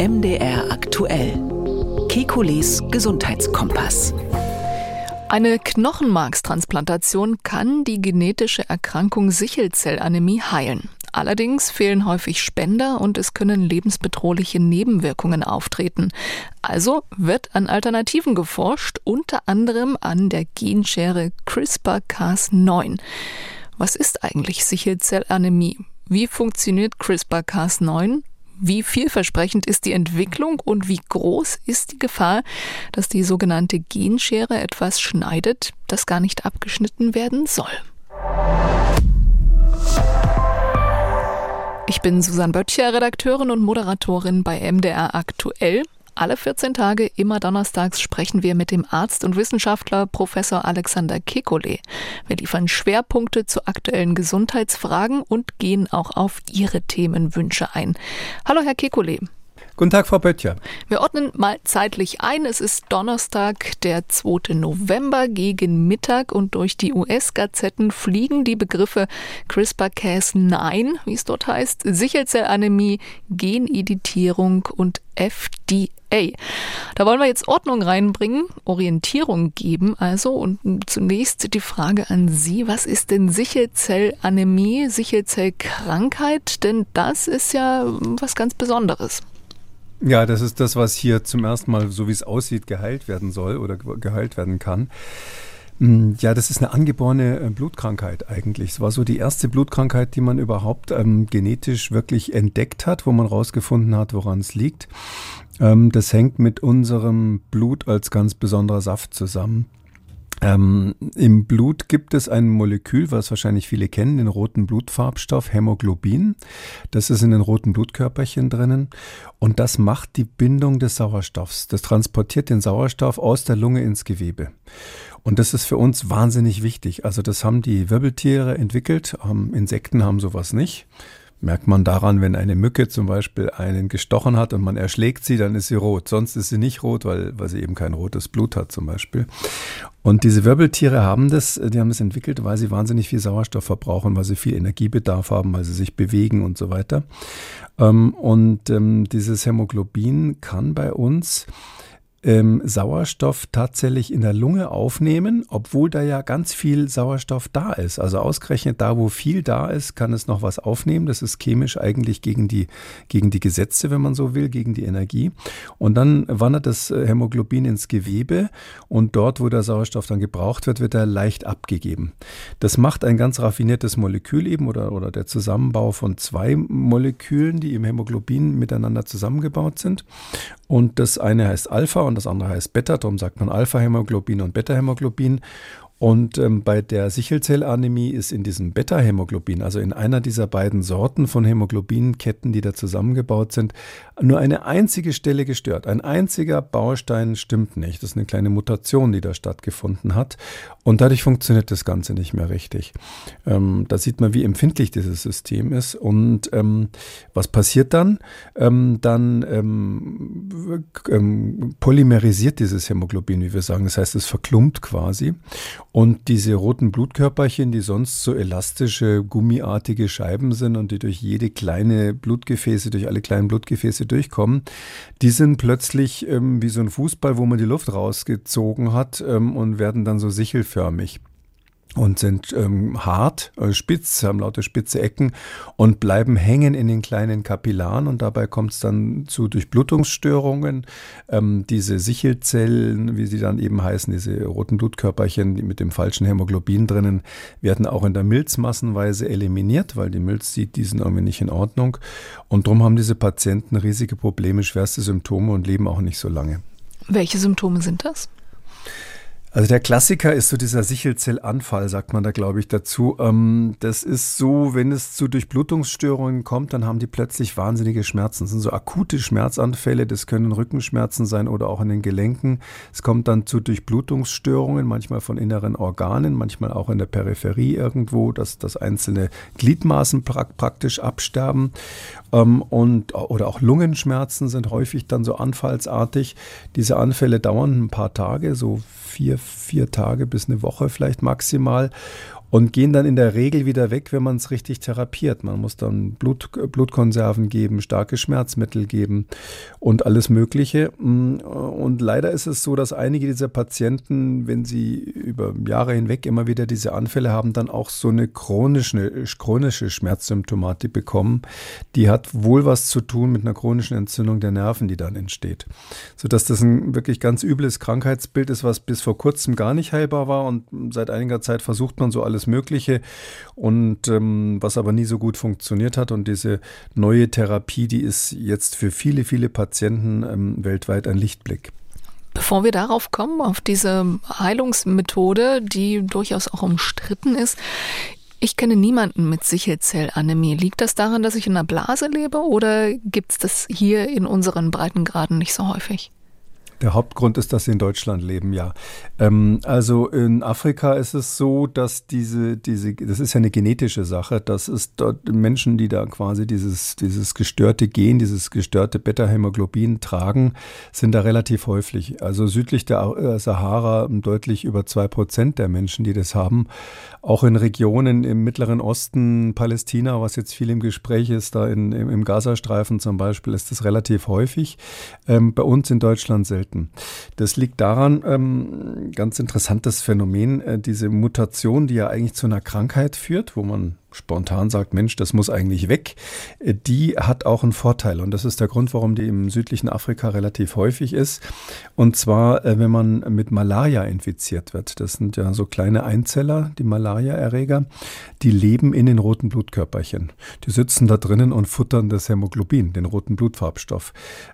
MDR aktuell. Kekules Gesundheitskompass. Eine Knochenmarkstransplantation kann die genetische Erkrankung Sichelzellanämie heilen. Allerdings fehlen häufig Spender und es können lebensbedrohliche Nebenwirkungen auftreten. Also wird an Alternativen geforscht, unter anderem an der Genschere CRISPR-Cas9. Was ist eigentlich Sichelzellanämie? Wie funktioniert CRISPR-Cas9? Wie vielversprechend ist die Entwicklung und wie groß ist die Gefahr, dass die sogenannte Genschere etwas schneidet, das gar nicht abgeschnitten werden soll? Ich bin Susanne Böttcher, Redakteurin und Moderatorin bei MDR Aktuell. Alle 14 Tage, immer donnerstags, sprechen wir mit dem Arzt und Wissenschaftler Professor Alexander Kekulé. Wir liefern Schwerpunkte zu aktuellen Gesundheitsfragen und gehen auch auf Ihre Themenwünsche ein. Hallo, Herr Kekulé. Guten Tag, Frau Böttcher. Wir ordnen mal zeitlich ein. Es ist Donnerstag, der 2. November gegen Mittag und durch die US-Gazetten fliegen die Begriffe CRISPR-Cas9, wie es dort heißt, Sichelzellanämie, Geneditierung und FDA. Da wollen wir jetzt Ordnung reinbringen, Orientierung geben also und zunächst die Frage an Sie, was ist denn Sichelzellanämie, Sichelzellkrankheit? Denn das ist ja was ganz Besonderes. Ja, das ist das, was hier zum ersten Mal, so wie es aussieht, geheilt werden soll oder geheilt werden kann. Mm, ja, das ist eine angeborene äh, Blutkrankheit eigentlich. Es war so die erste Blutkrankheit, die man überhaupt ähm, genetisch wirklich entdeckt hat, wo man rausgefunden hat, woran es liegt. Ähm, das hängt mit unserem Blut als ganz besonderer Saft zusammen. Ähm, Im Blut gibt es ein Molekül, was wahrscheinlich viele kennen, den roten Blutfarbstoff Hämoglobin. Das ist in den roten Blutkörperchen drinnen und das macht die Bindung des Sauerstoffs. Das transportiert den Sauerstoff aus der Lunge ins Gewebe. Und das ist für uns wahnsinnig wichtig. Also das haben die Wirbeltiere entwickelt. Ähm, Insekten haben sowas nicht. Merkt man daran, wenn eine Mücke zum Beispiel einen gestochen hat und man erschlägt sie, dann ist sie rot. Sonst ist sie nicht rot, weil, weil sie eben kein rotes Blut hat zum Beispiel. Und diese Wirbeltiere haben das, die haben das entwickelt, weil sie wahnsinnig viel Sauerstoff verbrauchen, weil sie viel Energiebedarf haben, weil sie sich bewegen und so weiter. Ähm, und ähm, dieses Hämoglobin kann bei uns ähm, Sauerstoff tatsächlich in der Lunge aufnehmen, obwohl da ja ganz viel Sauerstoff da ist. Also ausgerechnet da, wo viel da ist, kann es noch was aufnehmen. Das ist chemisch eigentlich gegen die, gegen die Gesetze, wenn man so will, gegen die Energie. Und dann wandert das äh, Hämoglobin ins Gewebe und dort, wo der Sauerstoff dann gebraucht wird, wird er leicht abgegeben. Das macht ein ganz raffiniertes Molekül eben oder, oder der Zusammenbau von zwei Molekülen, die im Hämoglobin miteinander zusammengebaut sind. Und das eine heißt Alpha und das andere heißt Beta, darum sagt man Alpha-Hämoglobin und Beta-Hämoglobin. Und ähm, bei der Sichelzellanämie ist in diesem Beta-Hämoglobin, also in einer dieser beiden Sorten von Hämoglobinketten, die da zusammengebaut sind, nur eine einzige Stelle gestört. Ein einziger Baustein stimmt nicht. Das ist eine kleine Mutation, die da stattgefunden hat. Und dadurch funktioniert das Ganze nicht mehr richtig. Ähm, da sieht man, wie empfindlich dieses System ist. Und ähm, was passiert dann? Ähm, dann ähm, ähm, polymerisiert dieses Hämoglobin, wie wir sagen. Das heißt, es verklumpt quasi. Und diese roten Blutkörperchen, die sonst so elastische, gummiartige Scheiben sind und die durch jede kleine Blutgefäße, durch alle kleinen Blutgefäße durchkommen, die sind plötzlich ähm, wie so ein Fußball, wo man die Luft rausgezogen hat ähm, und werden dann so sichelförmig und sind ähm, hart, äh, spitz, haben lauter spitze Ecken und bleiben hängen in den kleinen Kapillaren und dabei kommt es dann zu Durchblutungsstörungen. Ähm, diese Sichelzellen, wie sie dann eben heißen, diese roten Blutkörperchen die mit dem falschen Hämoglobin drinnen, werden auch in der Milz massenweise eliminiert, weil die Milz sieht, die sind irgendwie nicht in Ordnung. Und darum haben diese Patienten riesige Probleme, schwerste Symptome und leben auch nicht so lange. Welche Symptome sind das? Also der Klassiker ist so dieser Sichelzellanfall, sagt man da, glaube ich, dazu. Ähm, das ist so, wenn es zu Durchblutungsstörungen kommt, dann haben die plötzlich wahnsinnige Schmerzen. Das sind so akute Schmerzanfälle, das können Rückenschmerzen sein oder auch in den Gelenken. Es kommt dann zu Durchblutungsstörungen, manchmal von inneren Organen, manchmal auch in der Peripherie irgendwo, dass, dass einzelne Gliedmaßen praktisch absterben. Ähm, und, oder auch Lungenschmerzen sind häufig dann so anfallsartig. Diese Anfälle dauern ein paar Tage, so vier, vier Tage bis eine Woche vielleicht maximal. Und gehen dann in der Regel wieder weg, wenn man es richtig therapiert. Man muss dann Blut, Blutkonserven geben, starke Schmerzmittel geben und alles Mögliche. Und leider ist es so, dass einige dieser Patienten, wenn sie über Jahre hinweg immer wieder diese Anfälle haben, dann auch so eine chronische, chronische Schmerzsymptomatik bekommen. Die hat wohl was zu tun mit einer chronischen Entzündung der Nerven, die dann entsteht. Sodass das ein wirklich ganz übles Krankheitsbild ist, was bis vor kurzem gar nicht heilbar war und seit einiger Zeit versucht man so alles Mögliche und ähm, was aber nie so gut funktioniert hat. Und diese neue Therapie, die ist jetzt für viele, viele Patienten ähm, weltweit ein Lichtblick. Bevor wir darauf kommen, auf diese Heilungsmethode, die durchaus auch umstritten ist, ich kenne niemanden mit Sichelzellanämie. Liegt das daran, dass ich in einer Blase lebe oder gibt es das hier in unseren Breitengraden nicht so häufig? Der Hauptgrund ist, dass sie in Deutschland leben, ja. Ähm, also in Afrika ist es so, dass diese, diese, das ist ja eine genetische Sache, dass es dort Menschen, die da quasi dieses, dieses gestörte Gen, dieses gestörte Beta-Hämoglobin tragen, sind da relativ häufig. Also südlich der äh, Sahara deutlich über zwei Prozent der Menschen, die das haben. Auch in Regionen im Mittleren Osten, Palästina, was jetzt viel im Gespräch ist, da in, im, im Gazastreifen zum Beispiel, ist das relativ häufig. Ähm, bei uns in Deutschland selten. Das liegt daran, ähm, ganz interessantes Phänomen, äh, diese Mutation, die ja eigentlich zu einer Krankheit führt, wo man spontan sagt, Mensch, das muss eigentlich weg, äh, die hat auch einen Vorteil. Und das ist der Grund, warum die im südlichen Afrika relativ häufig ist. Und zwar, äh, wenn man mit Malaria infiziert wird. Das sind ja so kleine Einzeller, die Malaria-Erreger. Die leben in den roten Blutkörperchen. Die sitzen da drinnen und futtern das Hämoglobin, den roten Blutfarbstoff.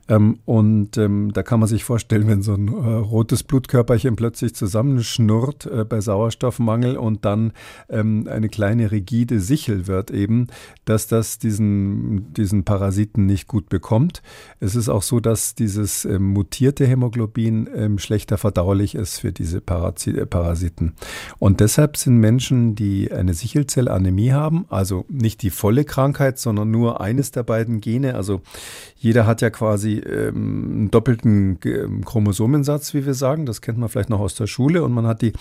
Ähm, und ähm, da kann man sich vorstellen, wenn so ein äh, rotes Blutkörperchen plötzlich zusammenschnurrt bei Sauerstoffmangel und dann ähm, eine kleine rigide Sichel wird eben, dass das diesen, diesen Parasiten nicht gut bekommt. Es ist auch so, dass dieses ähm, mutierte Hämoglobin ähm, schlechter verdaulich ist für diese Parazit äh, Parasiten. Und deshalb sind Menschen, die eine Sichelzellanämie haben, also nicht die volle Krankheit, sondern nur eines der beiden Gene, also jeder hat ja quasi ähm, einen doppelten ähm, Chromosomensatz, wie wir sagen. Das kennt man vielleicht noch aus der Schule. Und man hat die,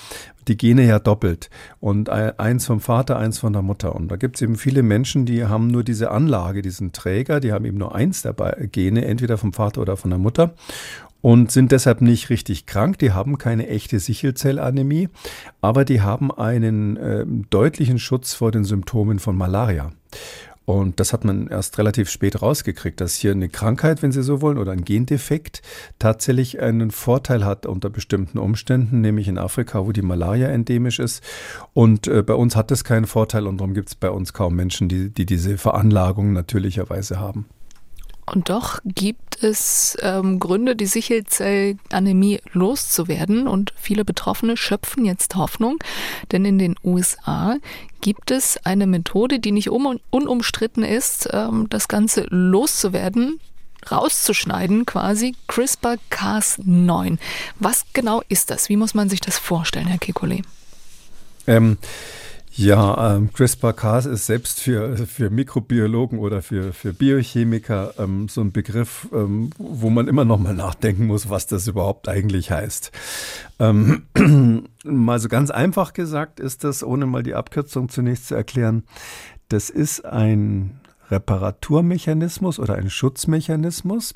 die Gene ja doppelt. Und eins vom Vater, eins von der Mutter. Und da gibt es eben viele Menschen, die haben nur diese Anlage, diesen Träger. Die haben eben nur eins der Gene, entweder vom Vater oder von der Mutter und sind deshalb nicht richtig krank. Die haben keine echte Sichelzellanämie, aber die haben einen äh, deutlichen Schutz vor den Symptomen von Malaria. Und das hat man erst relativ spät rausgekriegt, dass hier eine Krankheit, wenn Sie so wollen, oder ein Gendefekt tatsächlich einen Vorteil hat unter bestimmten Umständen, nämlich in Afrika, wo die Malaria endemisch ist. Und äh, bei uns hat es keinen Vorteil und darum gibt es bei uns kaum Menschen, die, die diese Veranlagung natürlicherweise haben. Und doch gibt es ähm, Gründe, die Sichelzellanämie loszuwerden. Und viele Betroffene schöpfen jetzt Hoffnung, denn in den USA gibt es eine Methode, die nicht um unumstritten ist, ähm, das Ganze loszuwerden, rauszuschneiden quasi, CRISPR-Cas9. Was genau ist das? Wie muss man sich das vorstellen, Herr Kekulé? Ähm, ja, ähm, CRISPR-Cas ist selbst für, für Mikrobiologen oder für, für Biochemiker ähm, so ein Begriff, ähm, wo man immer noch mal nachdenken muss, was das überhaupt eigentlich heißt. Ähm, mal so ganz einfach gesagt ist das, ohne mal die Abkürzung zunächst zu erklären, das ist ein Reparaturmechanismus oder ein Schutzmechanismus,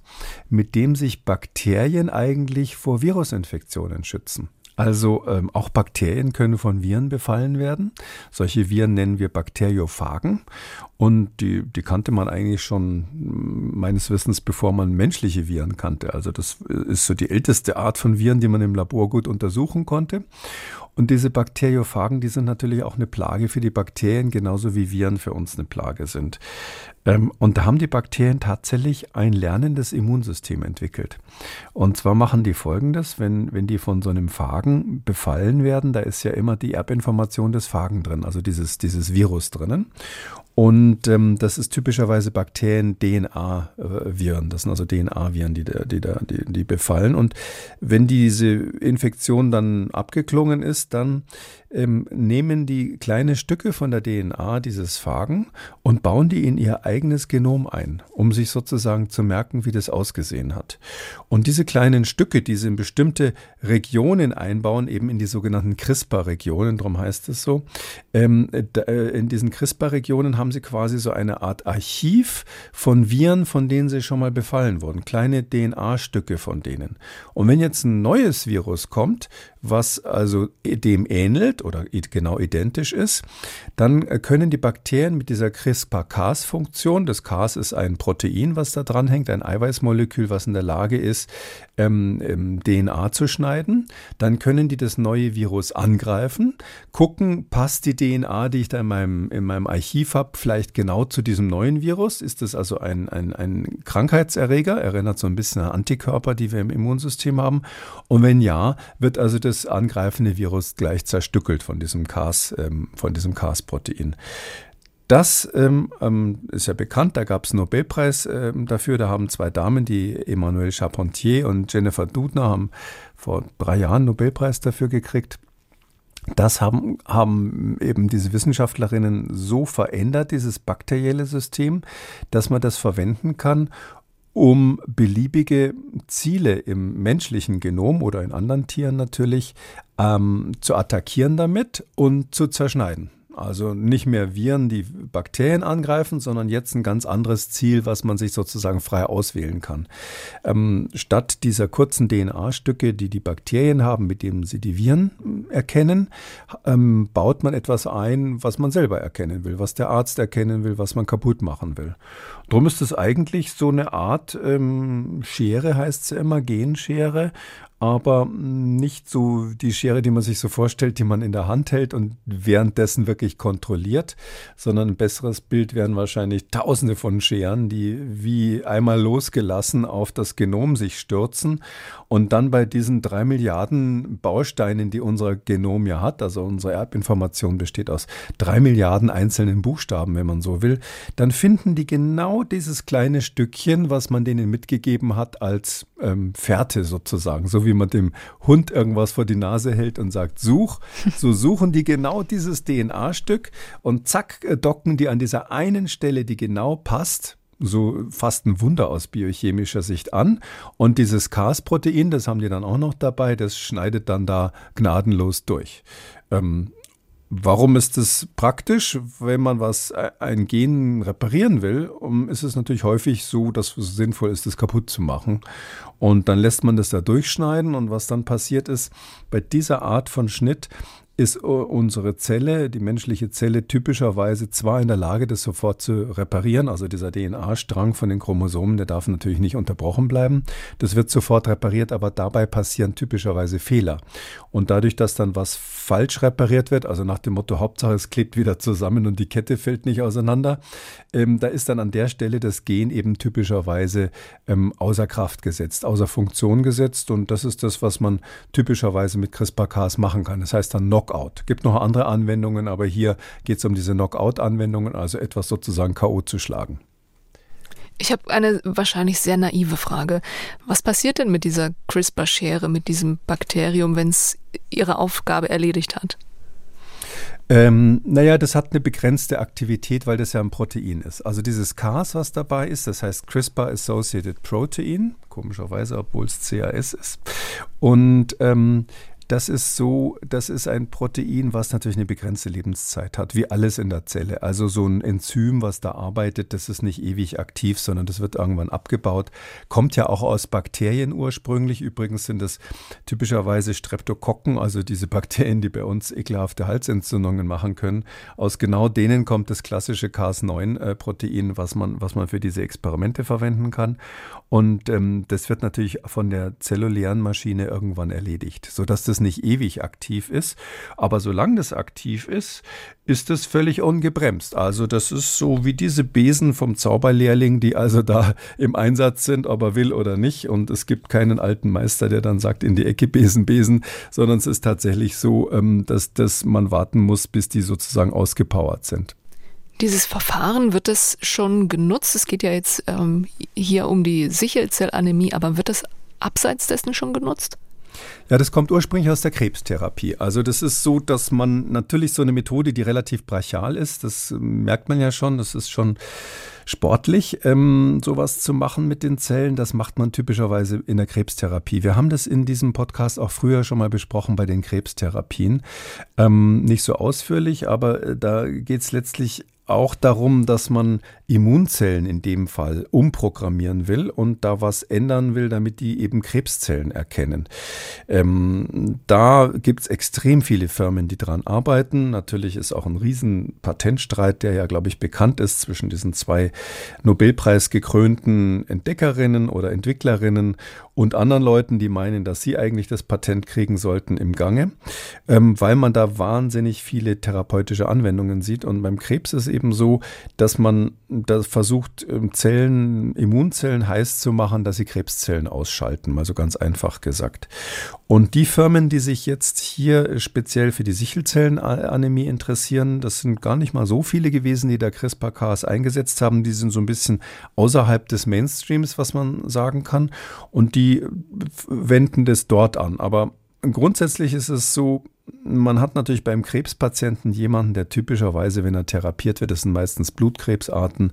mit dem sich Bakterien eigentlich vor Virusinfektionen schützen. Also ähm, auch Bakterien können von Viren befallen werden. Solche Viren nennen wir Bakteriophagen. Und die, die kannte man eigentlich schon mm, meines Wissens, bevor man menschliche Viren kannte. Also das ist so die älteste Art von Viren, die man im Labor gut untersuchen konnte. Und diese Bakteriophagen, die sind natürlich auch eine Plage für die Bakterien, genauso wie Viren für uns eine Plage sind. Ähm, und da haben die Bakterien tatsächlich ein lernendes Immunsystem entwickelt. Und zwar machen die folgendes, wenn, wenn die von so einem Phagen befallen werden, da ist ja immer die Erbinformation des Phagen drin, also dieses, dieses Virus drinnen. Und ähm, das ist typischerweise Bakterien-DNA-Viren. Das sind also DNA-Viren, die, die, die, die befallen. Und wenn diese Infektion dann abgeklungen ist, dann ähm, nehmen die kleine Stücke von der DNA dieses Phagen und bauen die in ihr eigenes Genom ein, um sich sozusagen zu merken, wie das ausgesehen hat. Und diese kleinen Stücke, die sie in bestimmte Regionen einbauen, eben in die sogenannten CRISPR-Regionen, darum heißt es so, ähm, äh, in diesen CRISPR-Regionen haben sie quasi so eine Art Archiv von Viren, von denen sie schon mal befallen wurden, kleine DNA-Stücke von denen. Und wenn jetzt ein neues Virus kommt, was also dem ähnelt oder genau identisch ist, dann äh, können die Bakterien mit dieser CRISPR-Cas-Funktion, das Cas ist ein Protein, was da dran hängt, ein Eiweißmolekül, was in der Lage ist, ähm, ähm DNA zu schneiden, dann können die das neue Virus angreifen, gucken, passt die DNA, die ich da in meinem, in meinem Archiv habe, vielleicht genau zu diesem neuen Virus? Ist das also ein, ein, ein Krankheitserreger? Erinnert so ein bisschen an Antikörper, die wir im Immunsystem haben. Und wenn ja, wird also das angreifende Virus gleich zerstückelt von diesem Cas, ähm, von diesem Cas-Protein. Das ähm, ähm, ist ja bekannt, da gab es einen Nobelpreis ähm, dafür. Da haben zwei Damen, die Emmanuelle Charpentier und Jennifer Doudna, haben vor drei Jahren einen Nobelpreis dafür gekriegt. Das haben, haben eben diese Wissenschaftlerinnen so verändert, dieses bakterielle System, dass man das verwenden kann, um beliebige Ziele im menschlichen Genom oder in anderen Tieren natürlich ähm, zu attackieren damit und zu zerschneiden. Also nicht mehr Viren, die Bakterien angreifen, sondern jetzt ein ganz anderes Ziel, was man sich sozusagen frei auswählen kann. Ähm, statt dieser kurzen DNA-Stücke, die die Bakterien haben, mit denen sie die Viren erkennen, ähm, baut man etwas ein, was man selber erkennen will, was der Arzt erkennen will, was man kaputt machen will. Darum ist es eigentlich so eine Art ähm, Schere, heißt sie immer, Genschere, aber nicht so die Schere, die man sich so vorstellt, die man in der Hand hält und währenddessen wirklich kontrolliert, sondern ein besseres Bild wären wahrscheinlich tausende von Scheren, die wie einmal losgelassen auf das Genom sich stürzen und dann bei diesen drei Milliarden Bausteinen, die unser Genom ja hat, also unsere Erbinformation besteht aus drei Milliarden einzelnen Buchstaben, wenn man so will, dann finden die genau dieses kleine Stückchen, was man denen mitgegeben hat, als ähm, Fährte sozusagen, so wie man dem Hund irgendwas vor die Nase hält und sagt, such, so suchen die genau dieses DNA-Stück und zack, äh, docken die an dieser einen Stelle, die genau passt, so fast ein Wunder aus biochemischer Sicht an. Und dieses Cas-Protein, das haben die dann auch noch dabei, das schneidet dann da gnadenlos durch. Ähm, Warum ist es praktisch? Wenn man was, äh, ein Gen reparieren will, ist es natürlich häufig so, dass es sinnvoll ist, es kaputt zu machen. Und dann lässt man das da durchschneiden und was dann passiert ist, bei dieser Art von Schnitt ist unsere Zelle, die menschliche Zelle, typischerweise zwar in der Lage, das sofort zu reparieren, also dieser DNA-Strang von den Chromosomen, der darf natürlich nicht unterbrochen bleiben. Das wird sofort repariert, aber dabei passieren typischerweise Fehler. Und dadurch, dass dann was falsch repariert wird, also nach dem Motto, Hauptsache es klebt wieder zusammen und die Kette fällt nicht auseinander, ähm, da ist dann an der Stelle das Gen eben typischerweise ähm, außer Kraft gesetzt, außer Funktion gesetzt. Und das ist das, was man typischerweise mit CRISPR-Cas machen kann. Das heißt dann Knock Knockout. Gibt noch andere Anwendungen, aber hier geht es um diese Knockout-Anwendungen, also etwas sozusagen K.O. zu schlagen. Ich habe eine wahrscheinlich sehr naive Frage. Was passiert denn mit dieser CRISPR-Schere, mit diesem Bakterium, wenn es ihre Aufgabe erledigt hat? Ähm, naja, das hat eine begrenzte Aktivität, weil das ja ein Protein ist. Also dieses Cas, was dabei ist, das heißt CRISPR-Associated Protein, komischerweise, obwohl es CAS ist. Und ähm, das ist so, das ist ein Protein, was natürlich eine begrenzte Lebenszeit hat, wie alles in der Zelle. Also so ein Enzym, was da arbeitet, das ist nicht ewig aktiv, sondern das wird irgendwann abgebaut. Kommt ja auch aus Bakterien ursprünglich. Übrigens sind das typischerweise Streptokokken, also diese Bakterien, die bei uns ekelhafte Halsentzündungen machen können. Aus genau denen kommt das klassische Cas9-Protein, was man, was man für diese Experimente verwenden kann. Und ähm, das wird natürlich von der zellulären Maschine irgendwann erledigt, sodass das nicht ewig aktiv ist. Aber solange das aktiv ist, ist es völlig ungebremst. Also das ist so wie diese Besen vom Zauberlehrling, die also da im Einsatz sind, ob er will oder nicht. Und es gibt keinen alten Meister, der dann sagt, in die Ecke Besen, Besen, sondern es ist tatsächlich so, ähm, dass, dass man warten muss, bis die sozusagen ausgepowert sind. Dieses Verfahren, wird das schon genutzt? Es geht ja jetzt ähm, hier um die Sichelzellanämie, aber wird das abseits dessen schon genutzt? Ja, das kommt ursprünglich aus der Krebstherapie. Also das ist so, dass man natürlich so eine Methode, die relativ brachial ist, das merkt man ja schon, das ist schon sportlich, ähm, sowas zu machen mit den Zellen. Das macht man typischerweise in der Krebstherapie. Wir haben das in diesem Podcast auch früher schon mal besprochen bei den Krebstherapien. Ähm, nicht so ausführlich, aber äh, da geht es letztlich auch darum, dass man Immunzellen in dem Fall umprogrammieren will und da was ändern will, damit die eben Krebszellen erkennen. Ähm, da gibt es extrem viele Firmen, die dran arbeiten. Natürlich ist auch ein riesen Patentstreit, der ja, glaube ich, bekannt ist zwischen diesen zwei Nobelpreis gekrönten Entdeckerinnen oder Entwicklerinnen und anderen Leuten, die meinen, dass sie eigentlich das Patent kriegen sollten, im Gange, ähm, weil man da wahnsinnig viele therapeutische Anwendungen sieht. Und beim Krebs ist eben so, dass man da versucht, ähm, Zellen, Immunzellen heiß zu machen, dass sie Krebszellen ausschalten, mal so ganz einfach gesagt. Und die Firmen, die sich jetzt hier speziell für die Sichelzellenanämie interessieren, das sind gar nicht mal so viele gewesen, die da CRISPR-Cas eingesetzt haben. Die sind so ein bisschen außerhalb des Mainstreams, was man sagen kann. Und die die wenden das dort an. Aber grundsätzlich ist es so, man hat natürlich beim Krebspatienten jemanden, der typischerweise, wenn er therapiert wird, das sind meistens Blutkrebsarten,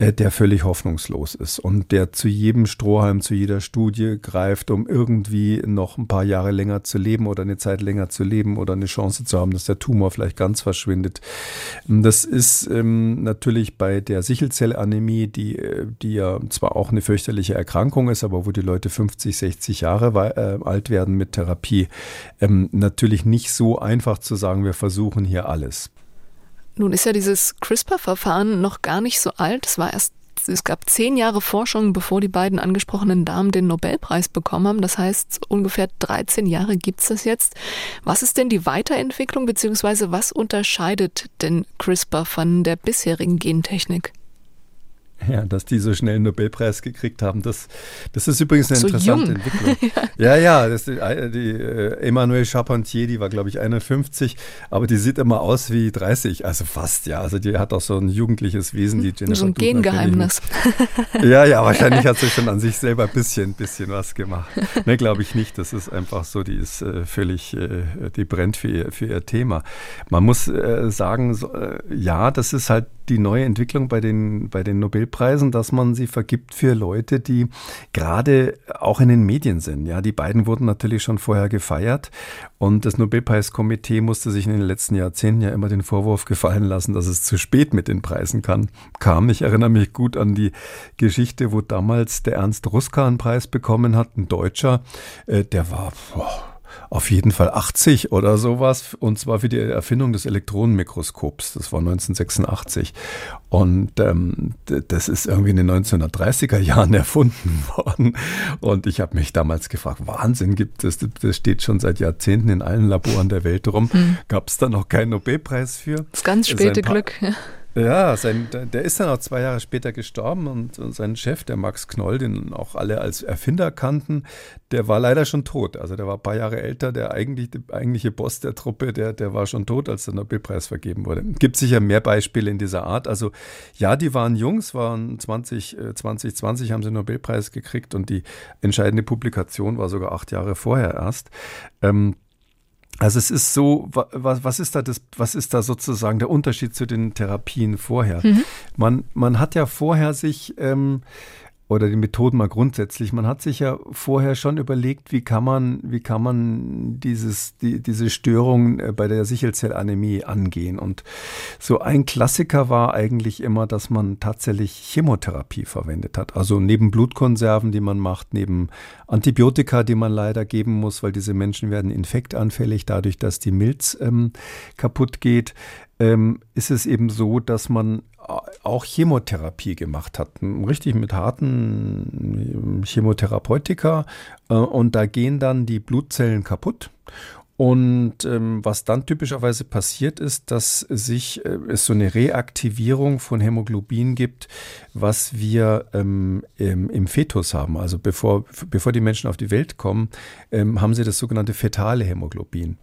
der völlig hoffnungslos ist und der zu jedem Strohhalm, zu jeder Studie greift, um irgendwie noch ein paar Jahre länger zu leben oder eine Zeit länger zu leben oder eine Chance zu haben, dass der Tumor vielleicht ganz verschwindet. Das ist ähm, natürlich bei der Sichelzellanämie, die, äh, die ja zwar auch eine fürchterliche Erkrankung ist, aber wo die Leute 50, 60 Jahre äh, alt werden mit Therapie, ähm, natürlich nicht so einfach zu sagen, wir versuchen hier alles. Nun ist ja dieses CRISPR-Verfahren noch gar nicht so alt. Es war erst es gab zehn Jahre Forschung, bevor die beiden angesprochenen Damen den Nobelpreis bekommen haben. Das heißt, ungefähr 13 Jahre gibt es das jetzt. Was ist denn die Weiterentwicklung, beziehungsweise was unterscheidet denn CRISPR von der bisherigen Gentechnik? Ja, dass die so schnell einen Nobelpreis gekriegt haben, das, das ist übrigens eine so interessante jung. Entwicklung. ja, ja, das, die, die äh, Emmanuelle Charpentier, die war, glaube ich, 51, aber die sieht immer aus wie 30, also fast, ja. Also die hat auch so ein jugendliches Wesen, die Jennifer So ein Gengeheimnis. ja, ja, wahrscheinlich hat sie schon an sich selber ein bisschen, bisschen was gemacht. Ne, glaube ich nicht. Das ist einfach so, die ist äh, völlig, äh, die brennt für ihr, für ihr Thema. Man muss äh, sagen, so, äh, ja, das ist halt die neue Entwicklung bei den, bei den Nobelpreisen, dass man sie vergibt für Leute, die gerade auch in den Medien sind. Ja, die beiden wurden natürlich schon vorher gefeiert und das Nobelpreiskomitee musste sich in den letzten Jahrzehnten ja immer den Vorwurf gefallen lassen, dass es zu spät mit den Preisen kann, kam. Ich erinnere mich gut an die Geschichte, wo damals der Ernst Ruska einen Preis bekommen hat, ein Deutscher, äh, der war, boah, auf jeden Fall 80 oder sowas, und zwar für die Erfindung des Elektronenmikroskops. Das war 1986. Und ähm, das ist irgendwie in den 1930er Jahren erfunden worden. Und ich habe mich damals gefragt, Wahnsinn, gibt es, das steht schon seit Jahrzehnten in allen Laboren der Welt rum. Hm. Gab es da noch keinen Nobelpreis für? Das ganz späte Glück. Ja. Ja, sein, der ist dann auch zwei Jahre später gestorben und, sein Chef, der Max Knoll, den auch alle als Erfinder kannten, der war leider schon tot. Also der war ein paar Jahre älter, der eigentlich, der eigentliche Boss der Truppe, der, der war schon tot, als der Nobelpreis vergeben wurde. Gibt sicher mehr Beispiele in dieser Art. Also ja, die waren Jungs, waren 20, 2020 haben sie den Nobelpreis gekriegt und die entscheidende Publikation war sogar acht Jahre vorher erst. Ähm, also es ist so, was, was, ist da das, was ist da sozusagen der Unterschied zu den Therapien vorher? Mhm. Man, man hat ja vorher sich ähm, oder die Methoden mal grundsätzlich. Man hat sich ja vorher schon überlegt, wie kann man, wie kann man dieses, die, diese Störung äh, bei der Sichelzellanämie angehen. Und so ein Klassiker war eigentlich immer, dass man tatsächlich Chemotherapie verwendet hat. Also neben Blutkonserven, die man macht, neben Antibiotika, die man leider geben muss, weil diese Menschen werden infektanfällig dadurch, dass die Milz ähm, kaputt geht, ähm, ist es eben so, dass man auch Chemotherapie gemacht hat, richtig mit harten Chemotherapeutika. Äh, und da gehen dann die Blutzellen kaputt. Und ähm, was dann typischerweise passiert ist, dass sich äh, es so eine Reaktivierung von Hämoglobin gibt, was wir ähm, im, im, Fetus haben. Also bevor, bevor die Menschen auf die Welt kommen, ähm, haben sie das sogenannte fetale Hämoglobin.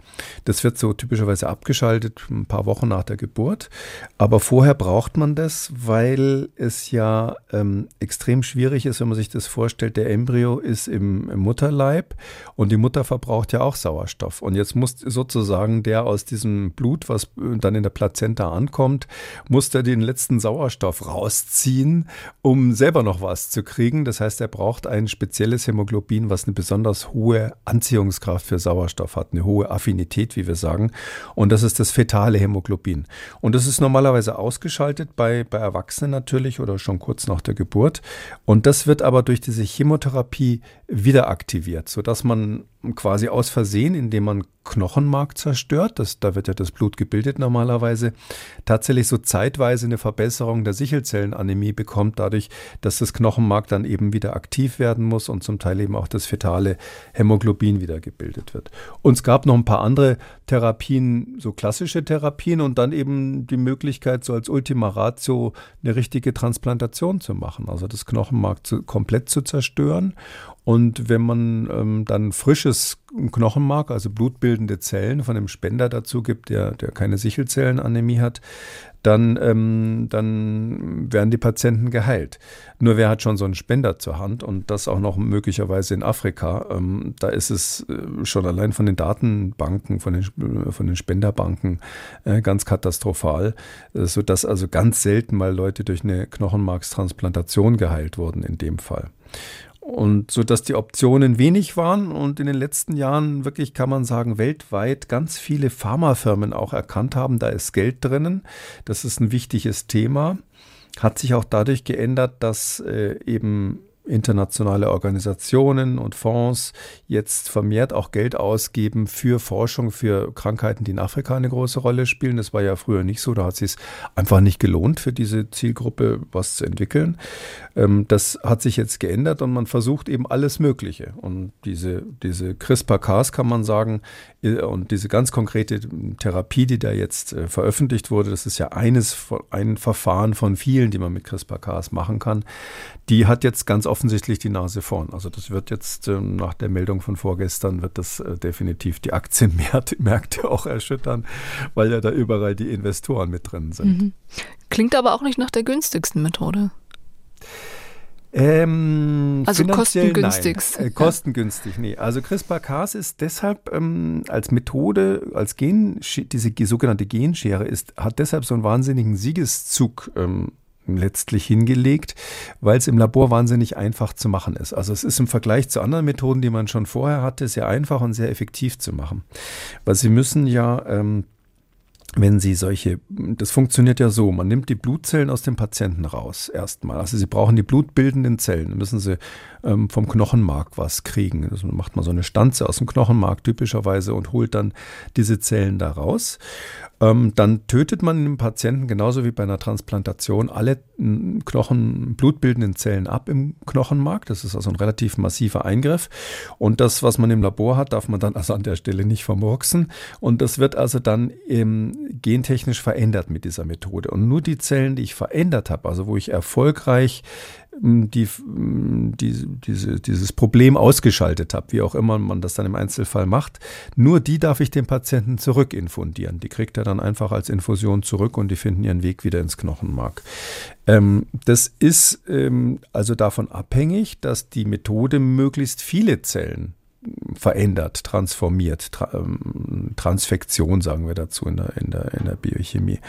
Das wird so typischerweise abgeschaltet ein paar Wochen nach der Geburt. Aber vorher braucht man das, weil es ja ähm, extrem schwierig ist, wenn man sich das vorstellt. Der Embryo ist im, im Mutterleib und die Mutter verbraucht ja auch Sauerstoff. Und Jetzt muss sozusagen der aus diesem Blut, was dann in der Plazenta ankommt, muss der den letzten Sauerstoff rausziehen, um selber noch was zu kriegen. Das heißt, er braucht ein spezielles Hämoglobin, was eine besonders hohe Anziehungskraft für Sauerstoff hat, eine hohe Affinität, wie wir sagen. Und das ist das fetale Hämoglobin. Und das ist normalerweise ausgeschaltet bei, bei Erwachsenen natürlich oder schon kurz nach der Geburt. Und das wird aber durch diese Chemotherapie wieder aktiviert, sodass man quasi aus Versehen, indem man Knochenmark zerstört, das, da wird ja das Blut gebildet normalerweise, tatsächlich so zeitweise eine Verbesserung der Sichelzellenanämie bekommt, dadurch, dass das Knochenmark dann eben wieder aktiv werden muss und zum Teil eben auch das fetale Hämoglobin wieder gebildet wird. Und es gab noch ein paar andere Therapien, so klassische Therapien und dann eben die Möglichkeit, so als Ultima Ratio eine richtige Transplantation zu machen, also das Knochenmark zu, komplett zu zerstören und wenn man ähm, dann frisches Knochenmark, also blutbildende Zellen von einem Spender dazu gibt, der, der keine Sichelzellenanämie hat, dann, ähm, dann werden die Patienten geheilt. Nur wer hat schon so einen Spender zur Hand und das auch noch möglicherweise in Afrika, ähm, da ist es äh, schon allein von den Datenbanken, von den, von den Spenderbanken äh, ganz katastrophal, äh, sodass also ganz selten mal Leute durch eine Knochenmarkstransplantation geheilt wurden in dem Fall. Und so dass die Optionen wenig waren und in den letzten Jahren wirklich kann man sagen, weltweit ganz viele Pharmafirmen auch erkannt haben, da ist Geld drinnen. Das ist ein wichtiges Thema. Hat sich auch dadurch geändert, dass äh, eben internationale Organisationen und Fonds jetzt vermehrt auch Geld ausgeben für Forschung, für Krankheiten, die in Afrika eine große Rolle spielen. Das war ja früher nicht so. Da hat es sich einfach nicht gelohnt, für diese Zielgruppe was zu entwickeln. Ähm, das hat sich jetzt geändert und man versucht eben alles Mögliche. Und diese, diese CRISPR-Cas kann man sagen, äh, und diese ganz konkrete Therapie, die da jetzt äh, veröffentlicht wurde, das ist ja eines ein Verfahren von vielen, die man mit CRISPR-Cas machen kann, die hat jetzt ganz offensichtlich die Nase vorn. Also das wird jetzt ähm, nach der Meldung von vorgestern wird das äh, definitiv die Aktienmärkte auch erschüttern, weil ja da überall die Investoren mit drin sind. Mhm. Klingt aber auch nicht nach der günstigsten Methode. Ähm, also kostengünstig. Äh, kostengünstig, nee. Also CRISPR-Cas ist deshalb ähm, als Methode, als Gen, diese sogenannte Genschere ist, hat deshalb so einen wahnsinnigen Siegeszug ähm, letztlich hingelegt, weil es im Labor wahnsinnig einfach zu machen ist. Also es ist im Vergleich zu anderen Methoden, die man schon vorher hatte, sehr einfach und sehr effektiv zu machen. Weil Sie müssen ja ähm, wenn Sie solche, das funktioniert ja so, man nimmt die Blutzellen aus dem Patienten raus erstmal. Also Sie brauchen die blutbildenden Zellen, müssen Sie ähm, vom Knochenmark was kriegen. Also macht man so eine Stanze aus dem Knochenmark typischerweise und holt dann diese Zellen da raus. Ähm, dann tötet man dem Patienten genauso wie bei einer Transplantation alle Knochen, blutbildenden Zellen ab im Knochenmark. Das ist also ein relativ massiver Eingriff. Und das, was man im Labor hat, darf man dann also an der Stelle nicht vermurksen. Und das wird also dann ähm, gentechnisch verändert mit dieser Methode. Und nur die Zellen, die ich verändert habe, also wo ich erfolgreich die, die, diese, dieses Problem ausgeschaltet habe, wie auch immer man das dann im Einzelfall macht, nur die darf ich dem Patienten zurückinfundieren. Die kriegt er dann einfach als Infusion zurück und die finden ihren Weg wieder ins Knochenmark. Ähm, das ist ähm, also davon abhängig, dass die Methode möglichst viele Zellen verändert, transformiert, tra ähm, Transfektion sagen wir dazu in der, in der, in der Biochemie.